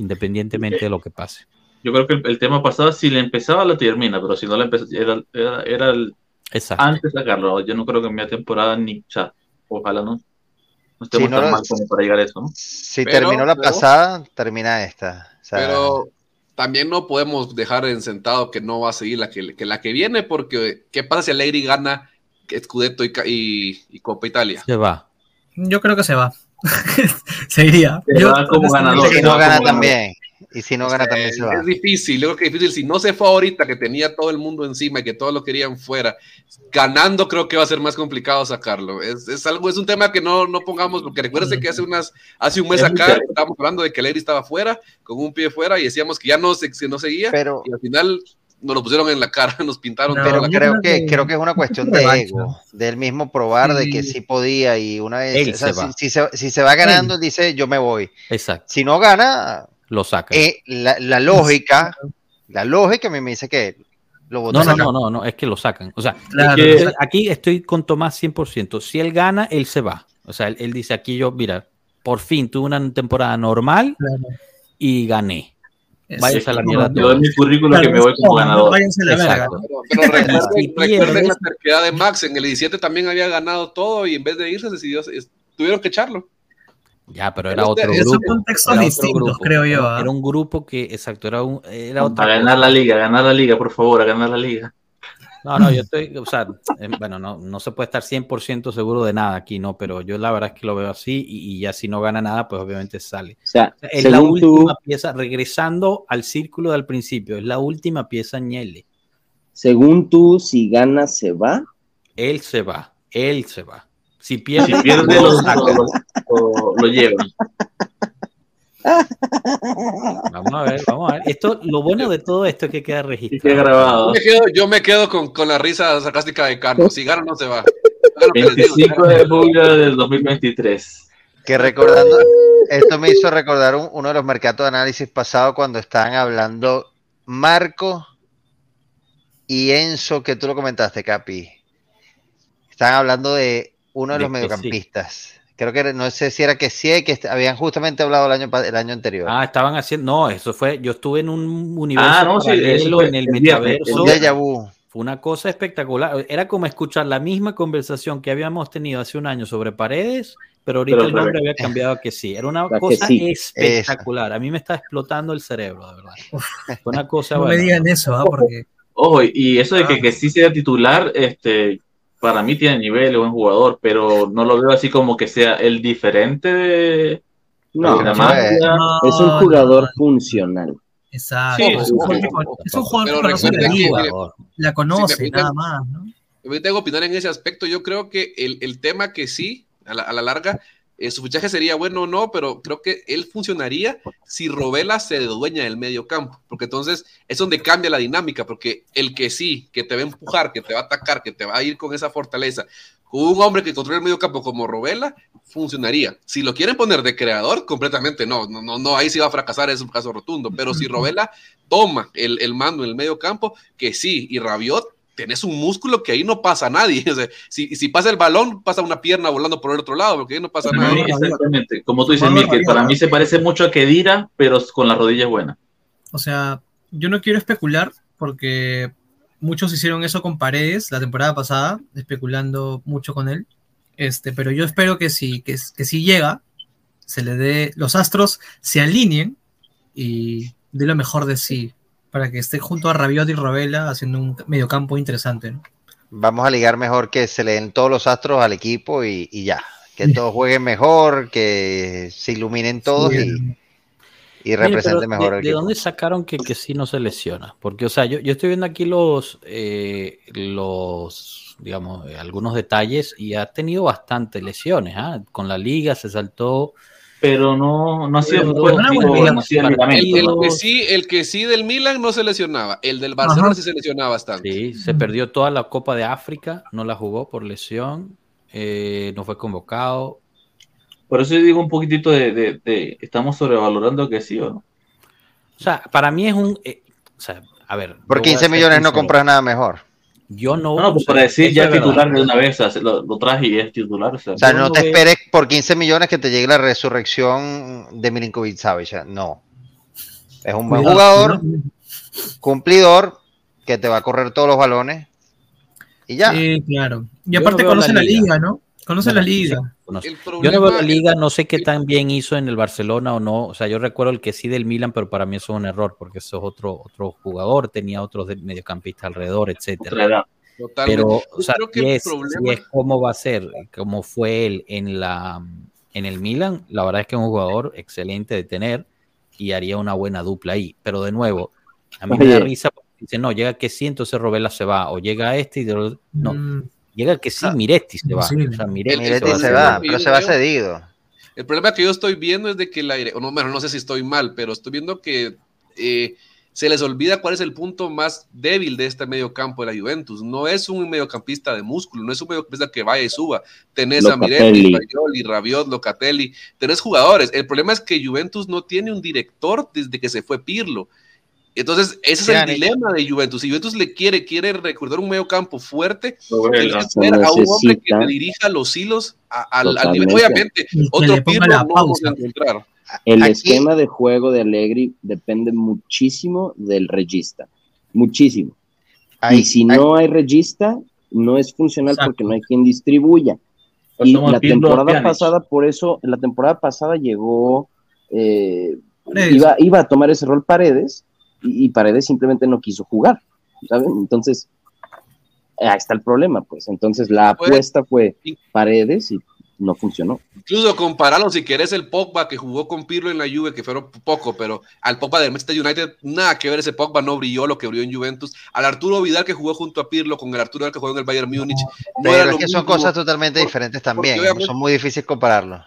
independientemente de lo que pase. Yo creo que el, el tema pasado, si le empezaba, lo termina, pero si no le empezaba, era, era, era el, Exacto. antes de sacarlo. Yo no creo que en mi temporada ni, sea, ojalá no, no estemos si no, tan mal como para llegar a eso. ¿no? Si pero, terminó la pero, pasada, termina esta. O sea, pero también no podemos dejar en sentado que no va a seguir la que, que, la que viene, porque ¿qué pasa si Allegri gana Scudetto y, y, y Copa Italia? Se va. Yo creo que se va. Se iría. Se va como ganador. Si no gana también. Y si no gana también es, se va. Es difícil, yo creo que es difícil. Si no se fue ahorita, que tenía todo el mundo encima y que todos lo querían fuera, ganando creo que va a ser más complicado sacarlo. Es, es algo, es un tema que no, no pongamos, porque recuérdense que hace unas, hace un mes acá estábamos hablando de que Lery estaba fuera, con un pie fuera, y decíamos que ya no, se, que no seguía, pero, y al final nos lo pusieron en la cara, nos pintaron no, pero creo que, creo que es una cuestión de ego, del mismo probar sí. de que sí podía y una vez, o sea, se si, si, se, si, se, va ganando, él dice yo me voy. Exacto. Si no gana, lo saca. Eh, la, la, lógica, la lógica a mí me dice que lo no, no, no, no, no, es que lo sacan. O sea, claro, que aquí estoy con Tomás 100%. Si él gana, él se va. O sea, él, él dice aquí yo, mira, por fin tuve una temporada normal claro. y gané. Váyanse a la mierda. Yo en mi currículum claro, que me voy como ganador. Váyanse a la verga. Pero, pero recuerden, recuerden la terquedad de Max. En el 17 también había ganado todo y en vez de irse decidió, tuvieron que echarlo. Ya, pero era otro grupo. Son contextos distintos, creo yo. ¿eh? Era un grupo que, exacto, era, un, era otra A ganar la liga, a ganar la liga, por favor, a ganar la liga. No, no, yo estoy, o sea, eh, bueno, no, no se puede estar 100% seguro de nada aquí, ¿no? Pero yo la verdad es que lo veo así y, y ya si no gana nada, pues obviamente sale. O sea, es la última tú, pieza, regresando al círculo del principio, es la última pieza Ñele. Según tú, si gana, ¿se va? Él se va, él se va. Si pierde, si pierde lo, lo, lo, lo llevan. Vamos a ver, vamos a ver. Esto, lo bueno de todo esto es que queda queda registrado. Yo grabado. me quedo, yo me quedo con, con la risa sarcástica de Carlos. Si gana, no se va. Hagan lo que les digo, 25 de julio del 2023. Que recordando, esto me hizo recordar un- uno de los mercados de análisis pasados cuando estaban hablando Marco y Enzo, que tú lo comentaste, Capi. Estaban hablando de uno de, De los sí. Creo que no sé si era que sí, que habían justamente hablado el año, el año anterior. Ah, estaban haciendo. No, eso fue. Yo estuve en un universo Ah, no, sí, fue en el el metaverso. vu. Fue una cosa espectacular. Era como escuchar la misma conversación que habíamos tenido hace un año sobre paredes, pero ahorita Pero el nombre había cambiado a que sí. Era una cosa sí. espectacular. A mí me está explotando el cerebro, de verdad. Fue una cosa. No me bueno, digan eso, ¿ah? porque Ojo, y eso de que, Ah. que sí sea titular, este, para mí tiene nivel, es buen jugador, pero no lo veo así como que sea el diferente de No, de la no, magia. No, es un jugador funcional. Exacto. Sí, es, un jugador es un Pero que la que- liga, la conoce, Si me permiten- nada más, ¿no? Yo tengo que opinar en ese aspecto. Yo creo que el, el tema que sí, a la, a la larga, eh, su fichaje sería bueno o no, pero creo que él funcionaría si Robela se dueña del medio campo, porque entonces es donde cambia la dinámica, porque el que sí, que te va a empujar, que te va a atacar, que te va a ir con esa fortaleza, con un hombre que controla el medio campo como Robela, funcionaría. Si lo quieren poner de creador, completamente no, no, no, no ahí sí va a fracasar, es un caso rotundo, pero si Robela toma el, el mando en el medio campo, que sí, y Rabiot tenés un músculo que ahí no pasa nadie. O sea, si, si pasa el balón, pasa una pierna volando por el otro lado, porque ahí no pasa nada. exactamente, como tú dices, Jugador Mikel, para mí se parece mucho a Kedira, pero con las rodillas buenas. O sea, yo no quiero especular porque muchos hicieron eso con Paredes la temporada pasada, especulando mucho con él. Este, pero yo espero que si, que, que si llega, se le dé, los astros se alineen y dé lo mejor de sí para que esté junto a Rabiot y Rovella haciendo un mediocampo interesante. ¿no? Vamos a ligar mejor que se le den todos los astros al equipo y, y ya. Que todos jueguen mejor, que se iluminen todos Sí, y, y represente mejor ¿de, el de equipo. dónde sacaron que, que sí no se lesiona? Porque, o sea, yo, yo estoy viendo aquí los, eh, los, digamos, eh, algunos detalles y ha tenido bastantes lesiones. ¿ah? Con la liga se saltó. Pero no, no ha sido para- ligamento, El, el ¿no? que sí, el que sí del Milan no se lesionaba, el del Barcelona Ajá. sí se lesionaba bastante. Sí, se perdió toda la Copa de África, no la jugó por lesión, eh, no fue convocado. Por eso yo digo un poquitito de, de- de- estamos sobrevalorando que sí o no. O sea, para mí es un. eh, o sea, a ver. Por yo voy a 15 ser millones no compras nada mejor. Yo no. No, pues para decir ya titular de una vez, lo, lo traje y es titular. O sea, O sea, Yo no no te veo- esperes por 15 millones que te llegue la resurrección de Milinkovic Savic. No. Es un buen jugador, cumplidor, que te va a correr todos los balones. Y ya. Sí, claro. Y aparte no conoce la la liga. liga, ¿no? Conoce la liga. Yo no veo la liga, no sé qué tan bien hizo en el Barcelona o no. O sea, yo recuerdo el que sí del Milan, pero para mí eso es un error, porque eso es otro, otro jugador, tenía otros de- mediocampistas alrededor, etcétera. Totalmente. Pero, o sea, creo que si el es, si problema- es cómo va a ser, cómo fue él en la en el Milan, la verdad es que es un jugador excelente de tener y haría una buena dupla ahí. Pero de nuevo, a mí me da risa porque dice, no, llega que sí, entonces Robela se va, o llega este y no, Mm, llega que sí, Ah, Miretti se va. O sea, Miretti, El- Miretti el se va, pero se va cedido. El problema que yo estoy viendo es de que el aire, o no, bueno, no sé si estoy mal, pero estoy viendo que eh, se les olvida cuál es el punto más débil de este medio campo de la Juventus. No es un mediocampista de músculo, no es un mediocampista que vaya y suba. Tenés a Locatelli. Miretti, Fayoli, Rabiot, Locatelli, tenés jugadores. El problema es que Juventus no tiene un director desde que se fue Pirlo. Entonces, ese es el Grani. dilema de Juventus. Si Juventus le quiere, quiere recordar un medio campo fuerte, Se tener a un hombre que te dirija los hilos a- al, al nivel. Obviamente, otro le Pirlo no vamos a encontrar. El Aquí- esquema de juego de Allegri depende muchísimo del regista. Muchísimo. Ahí, y si ahí- no hay regista, no es funcional Exacto. porque no hay quien distribuya. Pues Y la temporada pasada, por eso, en la temporada pasada llegó, eh, iba, iba a tomar ese rol Paredes y, y Paredes simplemente no quiso jugar, ¿saben? Entonces, ahí está el problema, pues. Entonces, la Fue- apuesta fue Paredes y no funcionó. Incluso compararlo, si querés, el Pogba que jugó con Pirlo en la Juve, que fueron poco, pero al Pogba del Manchester United, nada que ver, ese Pogba no brilló lo que brilló en Juventus. Al Arturo Vidal que jugó junto a Pirlo, con el Arturo Vidal que jugó en el Bayern Múnich, no pero era es lo que son cosas totalmente Por- diferentes también. Son muy difíciles compararlos.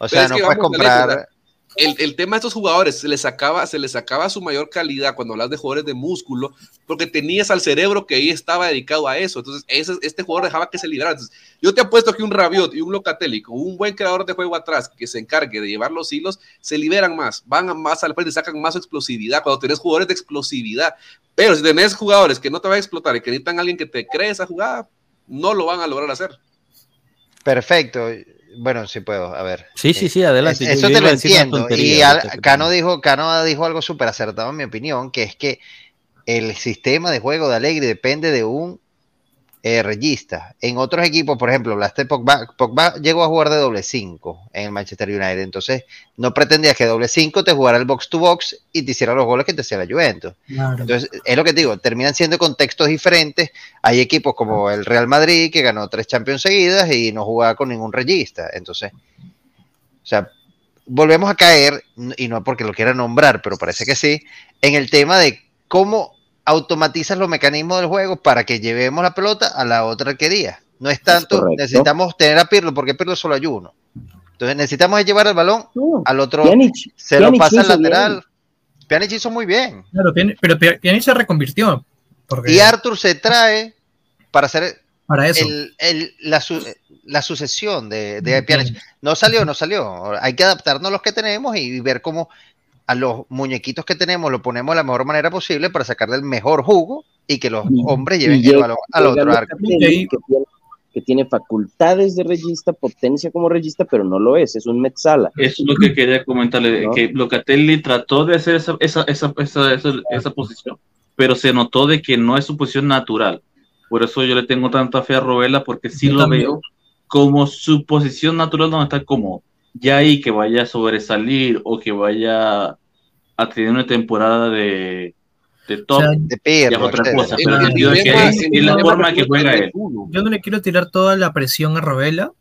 O sea, no puedes comprar. El, el, tema de estos jugadores se les sacaba, se les sacaba su mayor calidad cuando hablas de jugadores de músculo, porque tenías al cerebro que ahí estaba dedicado a eso. Entonces, ese, este jugador dejaba que se liberara. Entonces, yo te apuesto que un Rabiot y un Locatelli con un buen creador de juego atrás que se encargue de llevar los hilos, se liberan más, van más al frente, sacan más explosividad. Cuando tenés jugadores de explosividad, pero si tenés jugadores que no te van a explotar y que necesitan a alguien que te cree esa jugada, no lo van a lograr hacer. Perfecto. Bueno, sí puedo, a ver. Sí, sí, sí, adelante. Eso te lo entiendo. Y al, Cano, dijo, Cano dijo algo súper acertado en mi opinión, que es que el sistema de juego de Alegre depende de un eh, regista. En otros equipos, por ejemplo, Blaster Pogba, Pogba llegó a jugar de doble 5 en el Manchester United, entonces no pretendías que doble 5 te jugara el box to box y te hiciera los goles que te hacía la Juventus. Entonces, es lo que te digo, terminan siendo contextos diferentes. Hay equipos como el Real Madrid que ganó tres Champions seguidas y no jugaba con ningún regista. Entonces, o sea, volvemos a caer, y no porque lo quiera nombrar, pero parece que sí, en el tema de cómo automatizas los mecanismos del juego para que llevemos la pelota a la otra arquería. No es tanto, necesitamos tener a Pirlo, porque Pirlo solo hay uno. Entonces necesitamos llevar el balón al otro, se lo pasa al lateral. Pjanic hizo muy bien. Claro, pero Pjanic se reconvirtió. Y Arthur se trae para hacer para eso. la, sucesión de, de Pjanic. No salió, no salió. Hay que adaptarnos a los que tenemos y ver cómo a los muñequitos que tenemos lo ponemos de la mejor manera posible para sacarle el mejor jugo y que los hombres lleven el balón al otro arco. Que tiene, facultades de regista, potencia como regista, pero no lo es, es un Metzala. Eso es lo que quería comentarle, que Locatelli trató de hacer esa, esa, esa, esa, posición, pero se notó de que no es su posición natural. Por eso yo le tengo tanta fe a Robela, porque sí lo veo como su posición natural donde está cómodo ya ahí que vaya a sobresalir o que vaya a tener una temporada de, de top, de perro, es otra cosa, pero el sentido que es, la forma que juega él. Yo no le quiero tirar toda la presión a Robela,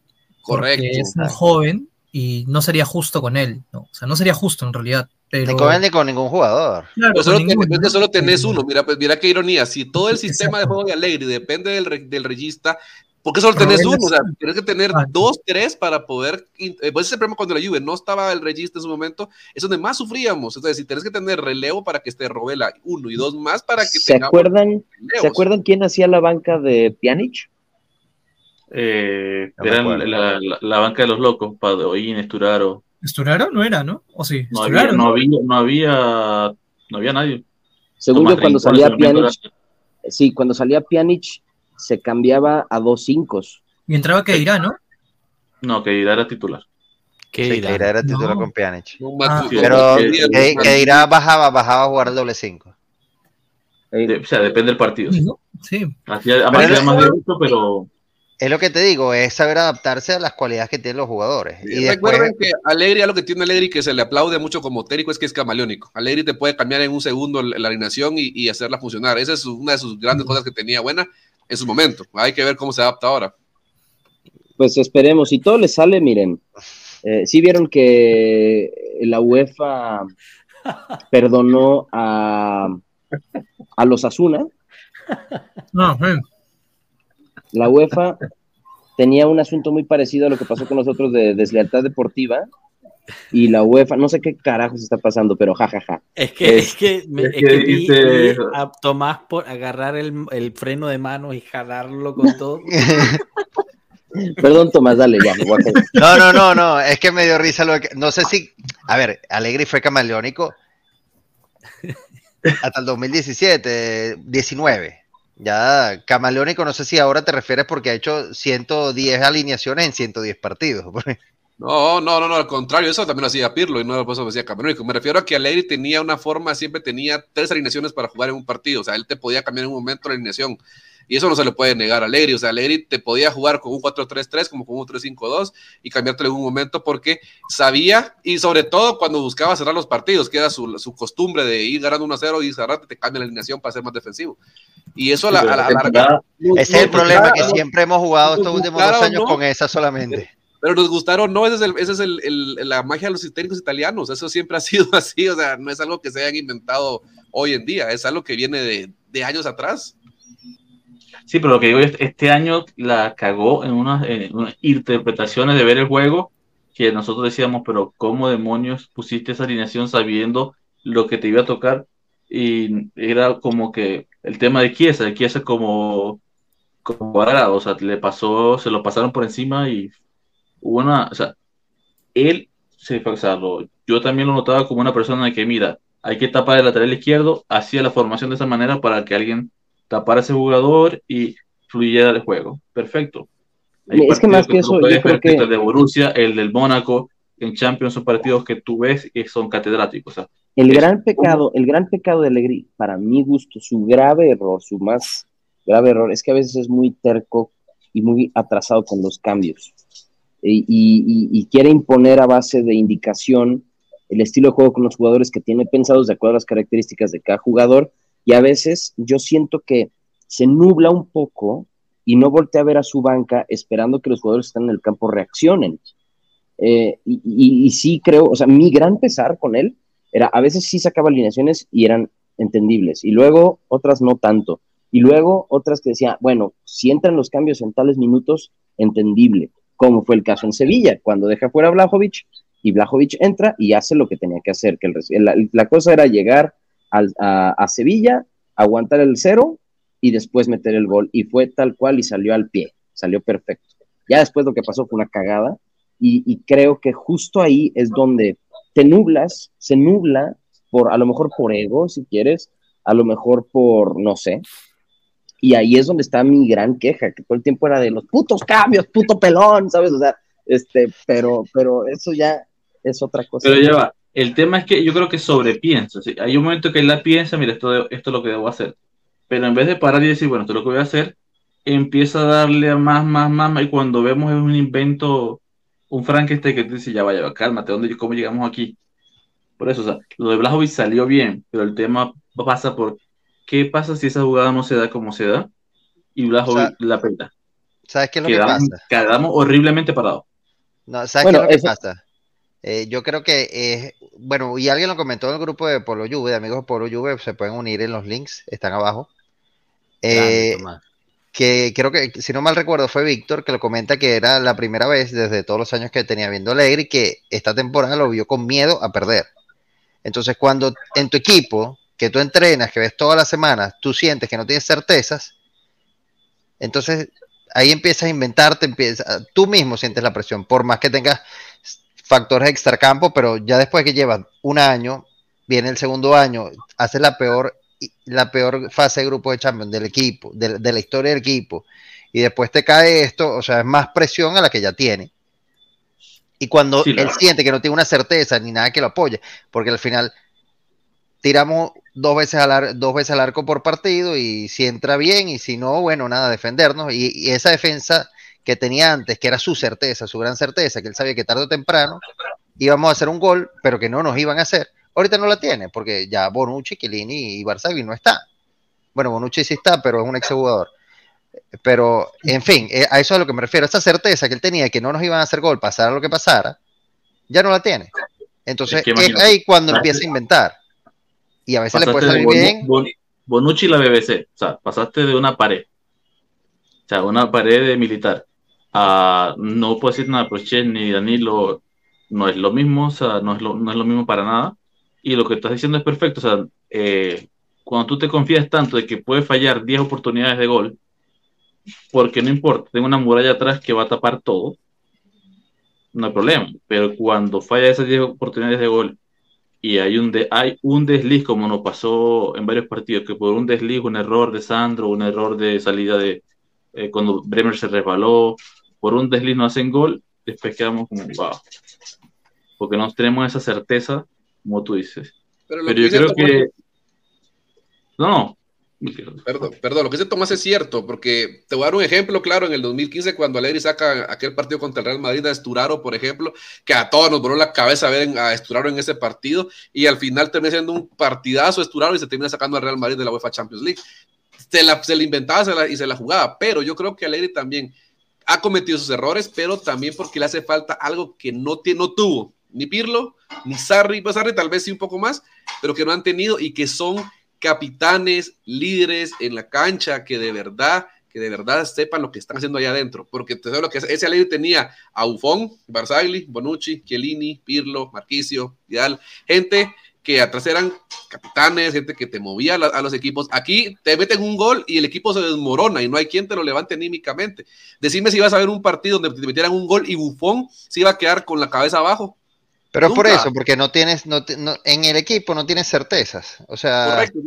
Correcto. porque es un joven y no sería justo con él, ¿no? o sea, no sería justo en realidad. Pero... Ni con él ni con ningún jugador. Claro, solo, solo tenés uno. Mira, pues, mira qué ironía. Si todo el sistema de juego de Alegre depende del, del regista, ¿Por qué solo tenés uno? O sea, tienes que tener ah. dos, tres para poder. Eh, pues ese problema cuando la Juve no estaba el registro en su momento, es donde más sufríamos. Entonces, si tienes que tener relevo para que esté Robela uno y dos más para que ¿Se acuerdan, ¿Se acuerdan quién hacía la banca de Pjanic? Eh, era la, la, banca de los locos, Padoín, Esturaro. ¿Esturaro no era, no? ¿O sí? No había, no, había, no había, no había nadie. Según yo, cuando salía Pjanic, sí, cuando salía Pjanic, se cambiaba a dos cinco. Y entraba que dirá, ¿no? No, que dirá era titular. Que dirá era titular con Pjanic. Ah, pero que dirá bajaba, bajaba a jugar el doble cinco. o sea, depende del partido. Sí. Hacía, más de gusto, pero es lo que te digo, es saber adaptarse a las cualidades que tienen los jugadores. Y, recuerden que Alegri, a lo que tiene Alegri, que se le aplaude mucho como técnico, es que es camaleónico. Alegri te puede cambiar en un segundo la alineación y, y hacerla funcionar. Esa es una de sus grandes cosas que tenía buena en su momento. Hay que ver cómo se adapta ahora. Pues esperemos, si todo le sale, miren, eh, si vieron que la UEFA perdonó a, a los Asuna. No, La UEFA tenía un asunto muy parecido a lo que pasó con nosotros de deslealtad deportiva y la UEFA, no sé qué carajos está pasando, pero jajaja. Es que, es, que, me, a Tomás por agarrar el, freno de mano y jalarlo con todo. Perdón, Tomás, dale, ya. No, no, no, no, es que me dio risa lo que. No sé si. A ver, Alegri fue camaleónico hasta el 2017, 19. Ya, camaleónico, no sé si ahora te refieres porque ha hecho 110 alineaciones en 110 partidos. No, no, no, no, al contrario, eso también lo hacía Pirlo y no por eso decía Camerúnico. Me refiero a que Alegri tenía una forma, siempre tenía tres alineaciones para jugar en un partido, o sea, él te podía cambiar en un momento la alineación y eso no se le puede negar a Alegri, o sea, Alegri te podía jugar con un 4-3-3 como con un 3-5-2 y cambiártelo en un momento porque sabía y sobre todo cuando buscaba cerrar los partidos, que era su, su costumbre de ir ganando 1-0 y cerrarte, te cambia la alineación para ser más defensivo. Y eso a la, larga... Ese es el problema, que siempre hemos jugado estos últimos dos años con esa solamente. Pero nos gustaron, no, esa es, el, ese es el, la magia de los técnicos italianos, eso siempre ha sido así, o sea, no es algo que se hayan inventado hoy en día, es algo que viene de, años atrás. Sí, pero lo que digo es, este año la cagó en unas, en unas interpretaciones de ver el juego que nosotros decíamos, pero ¿cómo demonios pusiste esa alineación sabiendo lo que te iba a tocar? Y era como que el tema de Chiesa, de Chiesa como, como cuadrado, o sea, le pasó, se lo pasaron por encima y hubo una, o sea, él se sea, yo también lo notaba como una persona que, mira, hay que tapar el lateral izquierdo, hacía la formación de esa manera para que alguien tapara a ese jugador y fluyera el juego. Perfecto. es que más que, eso, yo creo que... El de Borussia, el del Mónaco, en Champions son partidos que tú ves que son catedráticos. el gran pecado, el gran pecado de Allegri, para mi gusto, su grave error, su más grave error, es que a veces es muy terco y muy atrasado con los cambios. Y quiere imponer a base de indicación el estilo de juego con los jugadores que tiene pensados de acuerdo a las características de cada jugador. Y a veces yo siento que se nubla un poco y no voltea a ver a su banca esperando que los jugadores que están en el campo reaccionen. Eh, y, sí creo, o sea, mi gran pesar con él era, a veces sí sacaba alineaciones y eran entendibles, y luego otras no tanto, y luego otras que decía, bueno, si entran los cambios en tales minutos, entendible, como fue el caso en Sevilla, cuando deja fuera a Blajovic, y Blajovic entra y hace lo que tenía que hacer. Que la, cosa era llegar a, Sevilla, aguantar el cero y después meter el gol. Y fue tal cual y salió al pie, salió perfecto. Ya después lo que pasó fue una cagada y, creo que justo ahí es donde te nublas, se nubla por, a lo mejor por ego, si quieres, a lo mejor por, no sé. Y ahí es donde está mi gran queja, que todo el tiempo era de los putos cambios, puto pelón, ¿sabes? O sea, este, pero, pero eso ya, es otra cosa. Pero ya va. El tema es que yo creo que sobrepiensa. Hay un momento que él la piensa, mira, esto, esto es lo que debo hacer. Pero en vez de parar y decir, bueno, esto es lo que voy a hacer, empieza a darle a más, más, más, y cuando vemos es un invento, un Frankenstein que te dice, ya vaya, cálmate, ¿dónde, ¿cómo llegamos aquí? Por eso, o sea, lo de Blajovic salió bien, pero el tema pasa por, ¿qué pasa si esa jugada no se da como se da? Y Blajovic la peta. ¿Sabes qué es lo que pasa? Quedamos horriblemente parados. No, ¿sabes qué es lo que pasa? Eh, yo creo que, es, bueno, y alguien lo comentó en el grupo de Polo Juve, de amigos de Polo Juve, se pueden unir en los links, están abajo. Eh, que creo que, si no mal recuerdo, fue Víctor que lo comenta que era la primera vez desde todos los años que tenía viendo Alegre que esta temporada lo vio con miedo a perder. Entonces, cuando en tu equipo, que tú entrenas, que ves todas las semanas, tú sientes que no tienes certezas, entonces ahí empiezas a inventarte, empieza, tú mismo sientes la presión, por más que tengas factores extracampo, pero ya después que llevas un año, viene el segundo año, haces la peor, la peor fase de grupo de Champions del equipo, de, la historia del equipo, y después te cae esto, o sea, es más presión a la que ya tiene. Y cuando él siente que no tiene una certeza ni nada que lo apoye, porque al final tiramos dos veces al, dos veces al arco por partido y si entra bien y si no, bueno, nada, defendernos. y esa defensa que tenía antes, que era su certeza, su gran certeza, que él sabía que tarde o temprano íbamos a hacer un gol, pero que no nos iban a hacer. Ahorita no la tiene, porque ya Bonucci, Chiellini y Barzagli no está. Bueno, Bonucci sí está, pero es un ex jugador. Pero, en fin, eh, a eso es a lo que me refiero. Esa certeza que él tenía que no nos iban a hacer gol, pasara lo que pasara, ya no la tiene. Entonces, es, ahí cuando empieza a inventar. Y a veces le puede salir bien. Bonucci la BBC, o sea, pasaste de una pared, o sea, una pared de militar, no puedo decir nada, pero Chen ni Danilo no es lo mismo, o sea, no es lo, no es lo mismo para nada. Y lo que estás diciendo es perfecto, o sea, eh, cuando tú te confías tanto de que puedes fallar 10 oportunidades de gol, porque no importa, tengo una muralla atrás que va a tapar todo, no hay problema. Pero cuando falla esas 10 oportunidades de gol y hay un, de, hay un desliz, como nos pasó en varios partidos, que por un desliz, un error de Sandro, un error de salida de eh, cuando Bremer se resbaló, por un desliz no hacen gol, después quedamos como, wow. Porque no tenemos esa certeza, como tú dices. Pero, yo creo que... No, Perdón, perdón, lo que dice Tomás es cierto, porque te voy a dar un ejemplo claro, en el 2015 cuando Alegri saca aquel partido contra el Real Madrid a Esturaro, por ejemplo, que a todos nos voló la cabeza ver a Esturaro en ese partido y al final termina siendo un partidazo Esturaro y se termina sacando al Real Madrid de la UEFA Champions League. Se la, inventaba y se la jugaba, pero yo creo que Alegri también ha cometido sus errores, pero también porque le hace falta algo que no, no tuvo ni Pirlo, ni Sarri, pues Sarri tal vez sí un poco más, pero que no han tenido y que son capitanes, líderes en la cancha, que de verdad que de verdad sepan lo que están haciendo allá adentro, porque digo lo que es- ese Allegri tenía a Buffon, Barzagli, Bonucci, Chiellini, Pirlo, Marquisio, Vidal, gente que atrás eran capitanes, gente que te movía a, los equipos. Aquí te meten un gol y el equipo se desmorona y no hay quien te lo levante anímicamente. Decime si vas a ver un partido donde te metieran un gol y Buffon se iba a quedar con la cabeza abajo. Pero es por Nunca. eso, porque no tienes, no, no- en el equipo no tienes certezas. O sea, Correcto.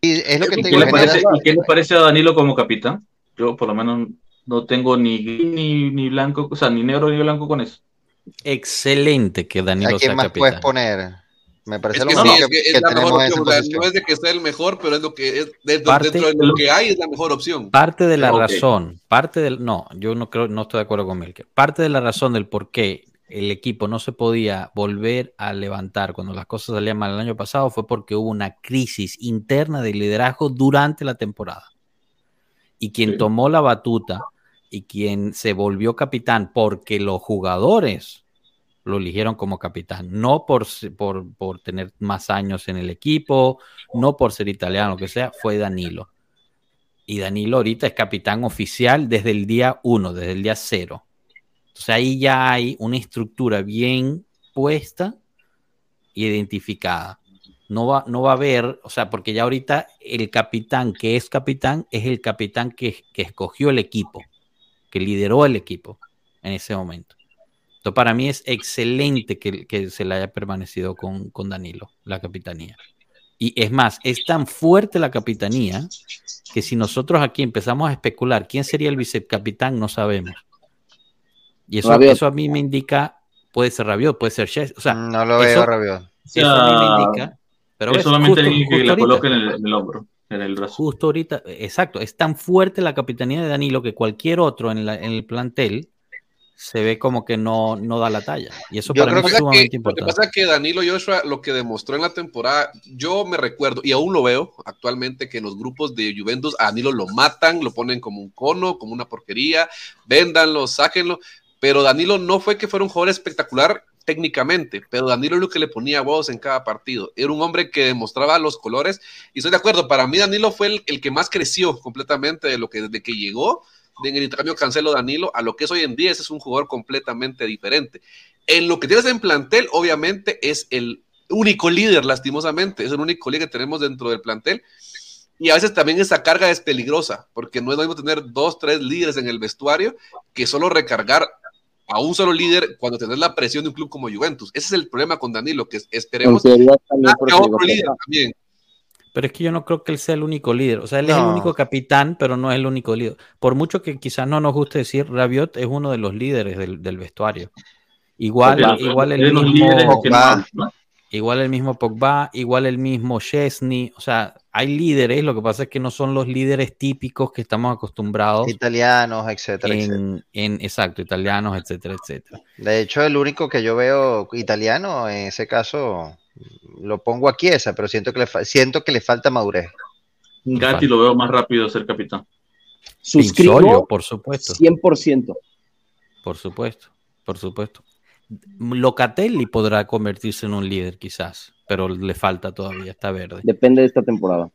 y es lo que ¿Y te qué, digo, le parece, y qué le parece a Danilo como capitán? Yo por lo menos no tengo ni gris ni, ni blanco, o sea, ni negro ni blanco con eso. Excelente que Danilo ¿A quién sea más puedes capitán. poner? Me parece Es lo que mejor sí, que, es, que es que la tenemos mejor opción. no es de que sea el mejor, pero es lo que es dentro, Parte- dentro de lo que hay, es la mejor opción. Parte de la Ok. razón, parte del, no, yo no creo, no estoy de acuerdo con Melker. Parte de la razón del por qué el equipo no se podía volver a levantar cuando las cosas salían mal el año pasado fue porque hubo una crisis interna de liderazgo durante la temporada. Y quien Sí. tomó la batuta y quien se volvió capitán porque los jugadores lo eligieron como capitán, no por, por, por tener más años en el equipo, no por ser italiano, lo que sea, fue Danilo. Y Danilo ahorita es capitán oficial desde el día uno, desde el día cero. Entonces ahí ya hay una estructura bien puesta y identificada. No va, no va a haber, o sea, porque ya ahorita el capitán que es capitán es el capitán que, escogió el equipo, que lideró el equipo en ese momento. Entonces, para mí es excelente que, que se le haya permanecido con, con Danilo, la capitanía. Y es más, es tan fuerte la capitanía que si nosotros aquí empezamos a especular quién sería el vicecapitán, no sabemos. Y eso, Rabiot. eso a mí me indica, puede ser Rabiot, puede ser Chess, o sea, no lo eso- veo, Rabiot. O eso a mí me indica. Pero es ves, solamente justo- alguien que justo la ahorita- coloque en el, en el hombro, en el brazo. Justo ahorita, exacto, es tan fuerte la capitanía de Danilo que cualquier otro en, la- en el plantel se ve como que no, no da la talla. Y eso Yo para creo mí es que- sumamente lo que importante. pasa es que Danilo Joshua lo que demostró en la temporada, yo me recuerdo y aún lo veo actualmente que en los grupos de Juventus a Danilo lo matan, lo ponen como un cono, como una porquería, véndanlo, sáquenlo, pero Danilo no fue que fuera un jugador espectacular técnicamente, pero Danilo es lo que le ponía voz en cada partido. Era un hombre que demostraba los colores y estoy de acuerdo, para mí Danilo fue el, el que más creció completamente de lo que desde que llegó en el intercambio Cancelo Danilo a lo que es hoy en día, ese es un jugador completamente diferente. En lo que tienes en plantel, obviamente es el único líder, lastimosamente, es el único líder que tenemos dentro del plantel. Y a veces también esa carga es peligrosa, porque no es lo mismo tener dos, tres líderes en el vestuario que solo recargar a un solo líder cuando tenés la presión de un club como Juventus. Ese es el problema con Danilo, que esperemos también a otro digo, líder también. Pero es que yo no creo que él sea el único líder. O sea, él es el único capitán, pero no es el único líder. Por mucho que quizás no nos guste decir, Rabiot es uno de los líderes del, del vestuario. Igual, Porque igual es el de los mismo, líderes que ¿no? Igual el mismo Pogba, igual el mismo Chesney. O sea, hay líderes, lo que pasa es que no son los líderes típicos que estamos acostumbrados Italianos, etcétera, etcétera. en, en, exacto, italianos, etcétera, etcétera. De hecho, el único que yo veo italiano, en ese caso, lo pongo a Chiesa, pero siento que le, fa- siento que le falta madurez. Gatti lo veo más rápido ser capitán. Pinzolio, suscribo por supuesto. 100%. Por supuesto, por supuesto. Locatelli podrá convertirse en un líder quizás, pero le falta todavía, está verde. Depende de esta temporada.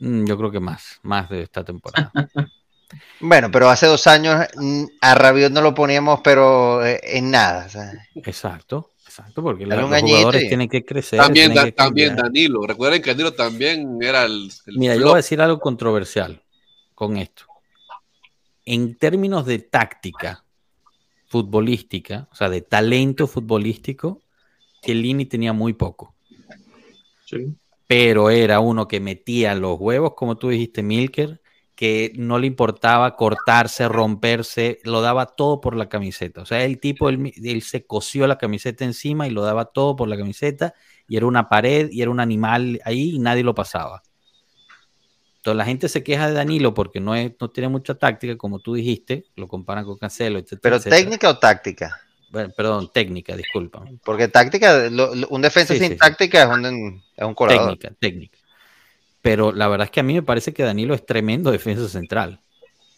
Mm, Yo creo que más, más de esta temporada. Bueno, pero hace dos años mm, a Rabiot no lo poníamos, pero eh, en nada. o sea, Exacto, exacto, porque los jugadores y- tienen que crecer. También, tienen Da- que también. Danilo. Recuerden que Danilo también era el, el Mira, yo voy a decir algo controversial con esto. En términos de táctica futbolística, o sea, de talento futbolístico, Chiellini tenía muy poco. Sí. pero era uno que metía los huevos, como tú dijiste, Milker, que no le importaba cortarse, romperse, lo daba todo por la camiseta. O sea, el tipo, él, él se cosió la camiseta encima y lo daba todo por la camiseta, y era una pared, y era un animal ahí, y nadie lo pasaba. Entonces la gente se queja de Danilo porque no, es, no tiene mucha táctica, como tú dijiste, lo comparan con Cancelo, etc. pero técnica o táctica. Bueno, perdón, técnica, disculpa. Porque táctica, lo- lo- un defensa Sí, sin sí, sí. táctica es un, es un colador. Técnica, técnica. Pero la verdad es que a mí me parece que Danilo es tremendo defensa central.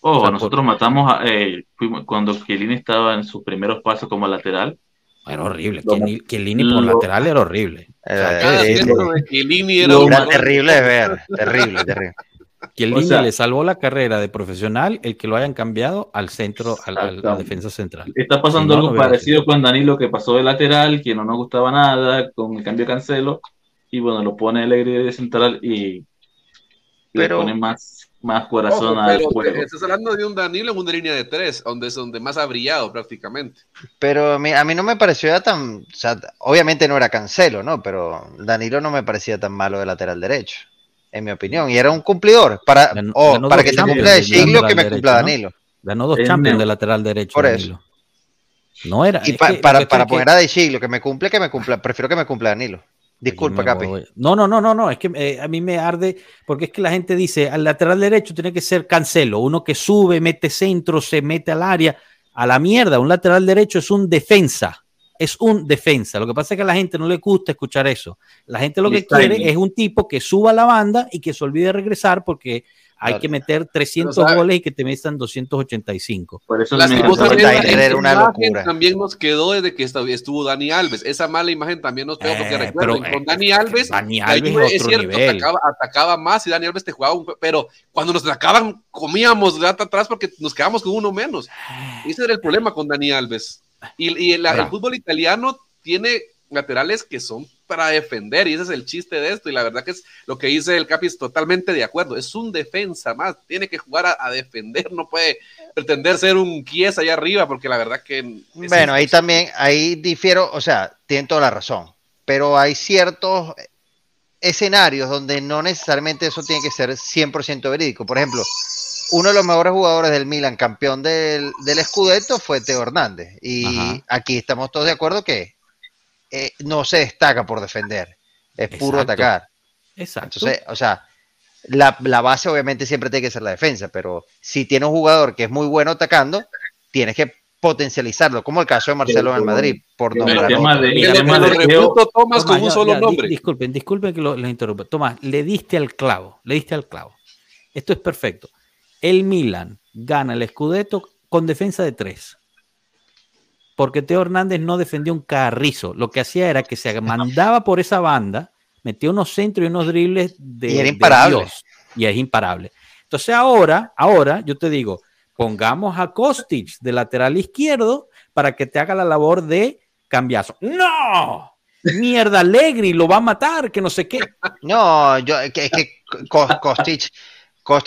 Oh, O sea, nosotros matamos a, eh, cuando Chiellini estaba en sus primeros pasos como lateral. Era horrible. Lo- Chiellini Chiellini por lo- lateral era horrible. O sea, Eh, de Chiellini era terrible de ver, terrible, terrible. Chiellini O sea- le salvó la carrera de profesional el que lo hayan cambiado al centro, al- a la defensa central. Está pasando Si no, algo no parecido con Danilo que pasó de lateral, que no nos gustaba nada, con el cambio de Cancelo, y bueno, lo pone Alegre de central y Pero- le pone más, más corazón Ojo, al juego. estás hablando de un Danilo en una línea de tres, donde es donde más ha brillado prácticamente. Pero a mí, a mí no me pareció ya tan. O sea, obviamente no era Cancelo, ¿no? Pero Danilo no me parecía tan malo de lateral derecho, en mi opinión. Y era un cumplidor. Para, Ganó- oh, ganó para que te cumpla de siglo, lateral que me derecho, cumpla ¿no? Danilo. Ganó dos Champions de lateral derecho. Por eso. Danilo. No era. Y pa- para, para que- poner a de siglo, que me cumple, que me cumpla. Prefiero que me cumpla Danilo. Disculpa, Capi. voy- No, no, no, no, no. Es que eh, a mí me arde porque es que la gente dice al lateral derecho tiene que ser Cancelo, uno que sube, mete centro, se mete al área. A la mierda, un lateral derecho es un defensa. Es un defensa. Lo que pasa es que a la gente no le gusta escuchar eso. La gente lo que quiere bien. es un tipo que suba a la banda y que se olvide de regresar porque hay Claro. que meter 300 Pero, ¿sabe? goles y que te metan 285. Por eso esa era una imagen locura. también nos quedó desde que estuvo Dani Alves. Esa mala imagen también nos quedó porque Eh, recuerden, pero, con eh, Dani Alves, Dani la Alves Juve, es es otro cierto, nivel. atacaba, atacaba más y Dani Alves te jugaba un pero cuando nos atacaban comíamos de atrás porque nos quedábamos con uno menos. Ese era el problema con Dani Alves. Y, y el, fútbol italiano tiene laterales que son para defender y ese es el chiste de esto y la verdad que es lo que dice el Capi es totalmente de acuerdo, es un defensa más, tiene que jugar a, a defender, no puede pretender ser un Kies allá arriba porque la verdad que Bueno, ahí también, ahí difiero, o sea, tienen toda la razón, pero hay ciertos escenarios donde no necesariamente eso tiene que ser 100% verídico. Por ejemplo, uno de los mejores jugadores del Milan, campeón del, del Scudetto, fue Teo Hernández. Y Ajá. aquí estamos todos de acuerdo que eh, no se destaca por defender, es puro Exacto. atacar. Exacto. Entonces, o sea, la, la base obviamente siempre tiene que ser la defensa, pero si tienes un jugador que es muy bueno atacando, tienes que potencializarlo, como el caso de Marcelo en el Madrid, por nombrar Tomás Tomás, con un ya- solo ya, di- nombre. Disculpen, disculpen que lo, interrumpa. Tomás, le diste al clavo, le diste al clavo. Esto es perfecto. El Milan gana el Scudetto con defensa de tres. Porque Teo Hernández no defendió un carrizo. Lo que hacía era que se mandaba por esa banda, metía unos centros y unos dribles de, Y era de imparable. Dios. Y es imparable. Entonces ahora, ahora, yo te digo, pongamos a Kostic de lateral izquierdo para que te haga la labor de cambiazo. ¡No! Mierda, Allegri lo va a matar, que no sé qué. No, yo, es que, es que Ko- Kostic,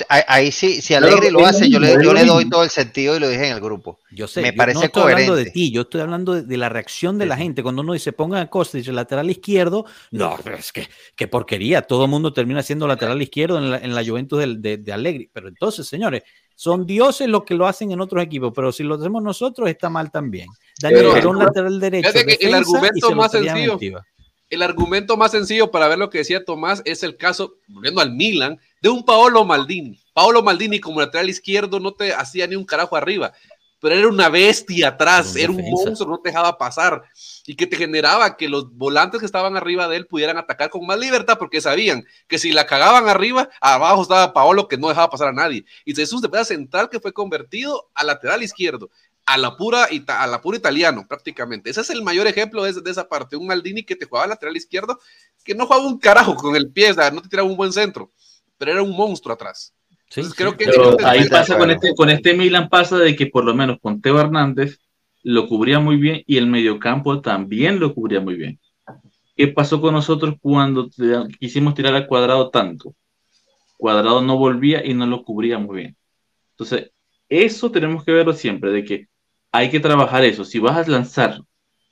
Ahí, sí, si Claro, Alegre lo es lo hace, yo le, yo doy todo el sentido y lo dije en el grupo. Yo sé, Me yo parece no estoy hablando de ti, yo estoy hablando de, de la reacción de la gente. Cuando uno dice pongan a Kostic el lateral izquierdo, no, pero es que qué porquería. Todo el mundo termina siendo lateral izquierdo en la, en la Juventus del- de, de Allegri. Pero entonces, señores, son dioses los que lo hacen en otros equipos, pero si lo hacemos nosotros está mal también. Daniel Pero- era un lateral derecho. El argumento más sencillo-. El argumento más sencillo para ver lo que decía Tomás es el caso, volviendo al Milan, de un Paolo Maldini. Paolo Maldini como lateral izquierdo no te hacía ni un carajo arriba, pero era una bestia atrás, Era un monstruo, no te dejaba pasar y que te generaba que los volantes que estaban arriba de él pudieran atacar con más libertad porque sabían que si la cagaban arriba, abajo estaba Paolo que no dejaba pasar a nadie. Y es un defensa central que fue convertido a lateral izquierdo. A la, pura, a la pura italiano, prácticamente. Ese es el mayor ejemplo de, de esa parte. Un Maldini que te jugaba lateral izquierdo, que no jugaba un carajo con el pie, o sea, no te tiraba un buen centro, pero era un monstruo atrás. Sí, Entonces, sí. creo que Pero ahí pasa con este, con este Milan pasa de que por lo menos con Teo Hernández lo cubría muy bien y el mediocampo también lo cubría muy bien. ¿Qué pasó con nosotros cuando quisimos tirar al cuadrado tanto? Cuadrado no volvía y no lo cubría muy bien. Entonces, eso tenemos que verlo siempre, de que hay que trabajar eso. Si vas a lanzar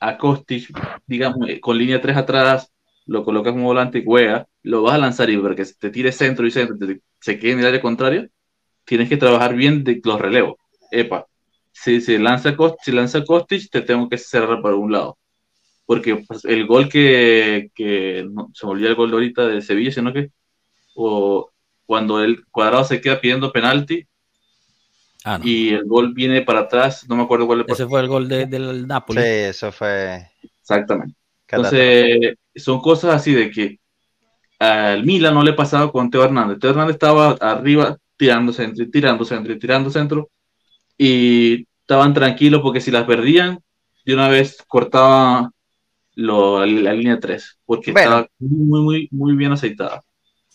a Kostic, digamos, eh, con línea 3 atrás, lo colocas como volante y juega, lo vas a lanzar y para que te tire centro y centro, se quede en el área contraria, tienes que trabajar bien de los relevos. Epa, si se lanza, Kost- si lanza Kostic, te tengo que cerrar por un lado. Porque pues, el gol que, que no, se me olvidó el gol de ahorita de Sevilla, sino que o cuando el cuadrado se queda pidiendo penalti Ah, no. y el gol viene para atrás, no me acuerdo cuál es Ese fue el gol de- del Napoli. Sí, eso fue exactamente. Entonces, son cosas así de que al Milan no le pasaba con Teo Hernández. Teo Hernández estaba arriba tirando centro, tirando centro, y tirando centro, y estaban tranquilos porque si las perdían, de una vez cortaba lo- la, línea 3, porque Bueno. estaba muy, muy, muy bien aceitada.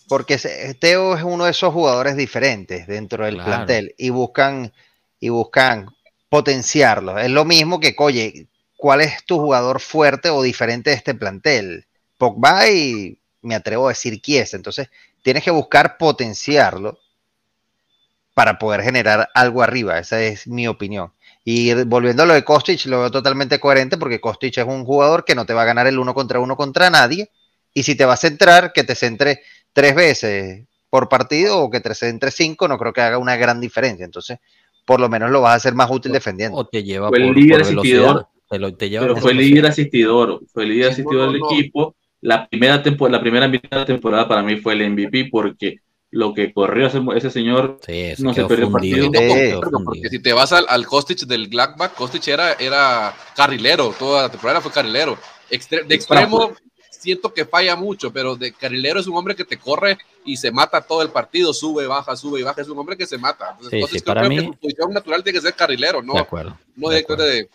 Porque Teo es uno de esos jugadores diferentes dentro del Claro. plantel y buscan y buscan potenciarlo. Es lo mismo que, oye, ¿cuál es tu jugador fuerte o diferente de este plantel? Pogba y me atrevo a decir Chiesa. Entonces, tienes que buscar potenciarlo para poder generar algo arriba. Esa es mi opinión. Y volviendo a lo de Kostic, lo veo totalmente coherente porque Kostic es un jugador que no te va a ganar el uno contra uno contra nadie. Y si te va a centrar, que te centre tres veces por partido o que te centre cinco, no creo que haga una gran diferencia. Entonces, por lo menos lo vas a hacer más útil defendiendo. O te lleva Fue el por, líder asistidor. Te, lo- te lleva Pero fue el líder asistidor, fue el líder Sí, asistidor del no, equipo. La primera, tempo- la primera mitad de la temporada para mí fue el MVP porque lo que corrió ese, ese señor Sí, se No se perdió fundido. partido. Sí, porque si te vas al, al Kostic del Gladbach, Kostic era, era carrilero, toda la temporada fue carrilero. Extre- de extremo siento que falla mucho, pero de carrilero es un hombre que te corre y se mata todo el partido, sube, baja, sube y baja, es un hombre que se mata. Entonces, Sí, Kostic sí, para no mí- que su posición natural tiene que ser carrilero, no, De acuerdo. no de acuerdo. de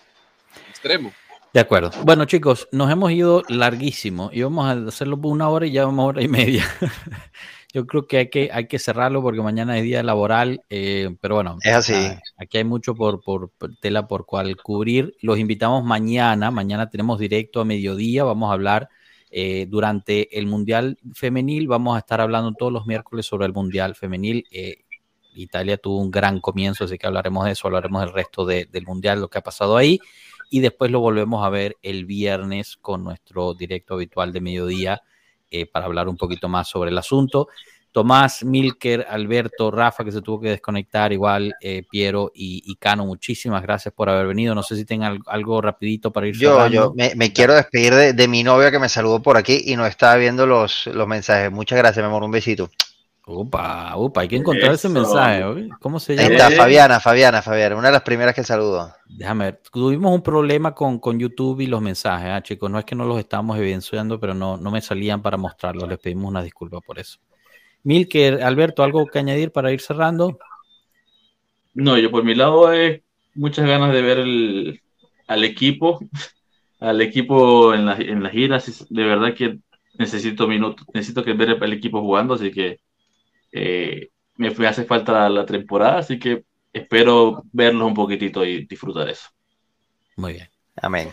extremo. De acuerdo. Bueno, chicos, nos hemos ido larguísimo. Íbamos a hacerlo por una hora y ya vamos hora y media. Yo creo que hay que, hay que cerrarlo porque mañana es día laboral, eh, pero bueno, Es así. ah, aquí hay mucho por, por, por tela por cual cubrir. Los invitamos mañana. Mañana tenemos directo a mediodía. Vamos a hablar eh, durante el Mundial Femenil. Vamos a estar hablando todos los miércoles sobre el Mundial Femenil. Eh, Italia tuvo un gran comienzo, así que hablaremos de eso, hablaremos del resto de- del Mundial, lo que ha pasado ahí y después lo volvemos a ver el viernes con nuestro directo habitual de mediodía eh, para hablar un poquito más sobre el asunto. Tomás, Milker, Alberto, Rafa, que se tuvo que desconectar, igual eh, Piero y, y Cano, muchísimas gracias por haber venido. No sé si tengan algo, algo rapidito para ir Yo, cerrando. yo me, me quiero despedir de, de mi novia que me saludó por aquí y no estaba viendo los, los mensajes. Muchas gracias, mi amor. Un besito. Upa, upa, hay que encontrar ese mensaje. ¿Cómo se Ahí llama? está, Eh. Fabiana, Fabiana, Fabiana, una de las primeras que saludó. Déjame ver. Tuvimos un problema con, con YouTube y los mensajes, ah, chicos. No es que no los estábamos evidenciando, pero no, no me salían para mostrarlos. Les pedimos una disculpa por eso. Milker, Alberto, ¿algo que añadir para ir cerrando? No, yo por mi lado es muchas ganas de ver el, al equipo, al equipo en la, en las giras. De verdad que necesito minutos, necesito que ver el equipo jugando, así que eh, me fue- hace falta la, la temporada, así que espero verlos un poquitito y disfrutar eso. Muy bien. Amén.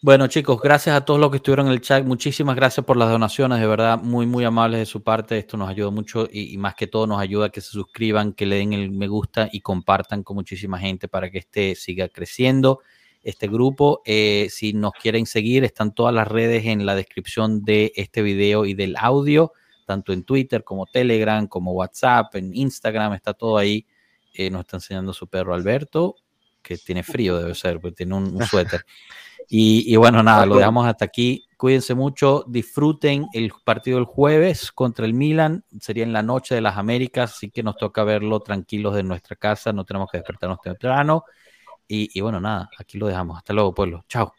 Bueno, chicos, gracias a todos los que estuvieron en el chat. Muchísimas gracias por las donaciones, de verdad, muy, muy amables de su parte. Esto nos ayuda mucho y, más que todo nos ayuda a que se suscriban, que le den el me gusta y compartan con muchísima gente para que este siga creciendo. Este grupo, eh, si nos quieren seguir, están todas las redes en la descripción de este video y del audio, tanto en Twitter como Telegram, como WhatsApp, en Instagram, está todo ahí. Eh, nos está enseñando su perro Alberto, que tiene frío, debe ser, porque tiene un suéter. Y, y bueno, nada, lo dejamos hasta aquí. Cuídense mucho, disfruten el partido del jueves contra el Milan. Sería en la noche de las Américas, así que nos toca verlo tranquilos de nuestra casa. No tenemos que despertarnos temprano. Y, y bueno, nada, aquí lo dejamos. Hasta luego, pueblo. Chao.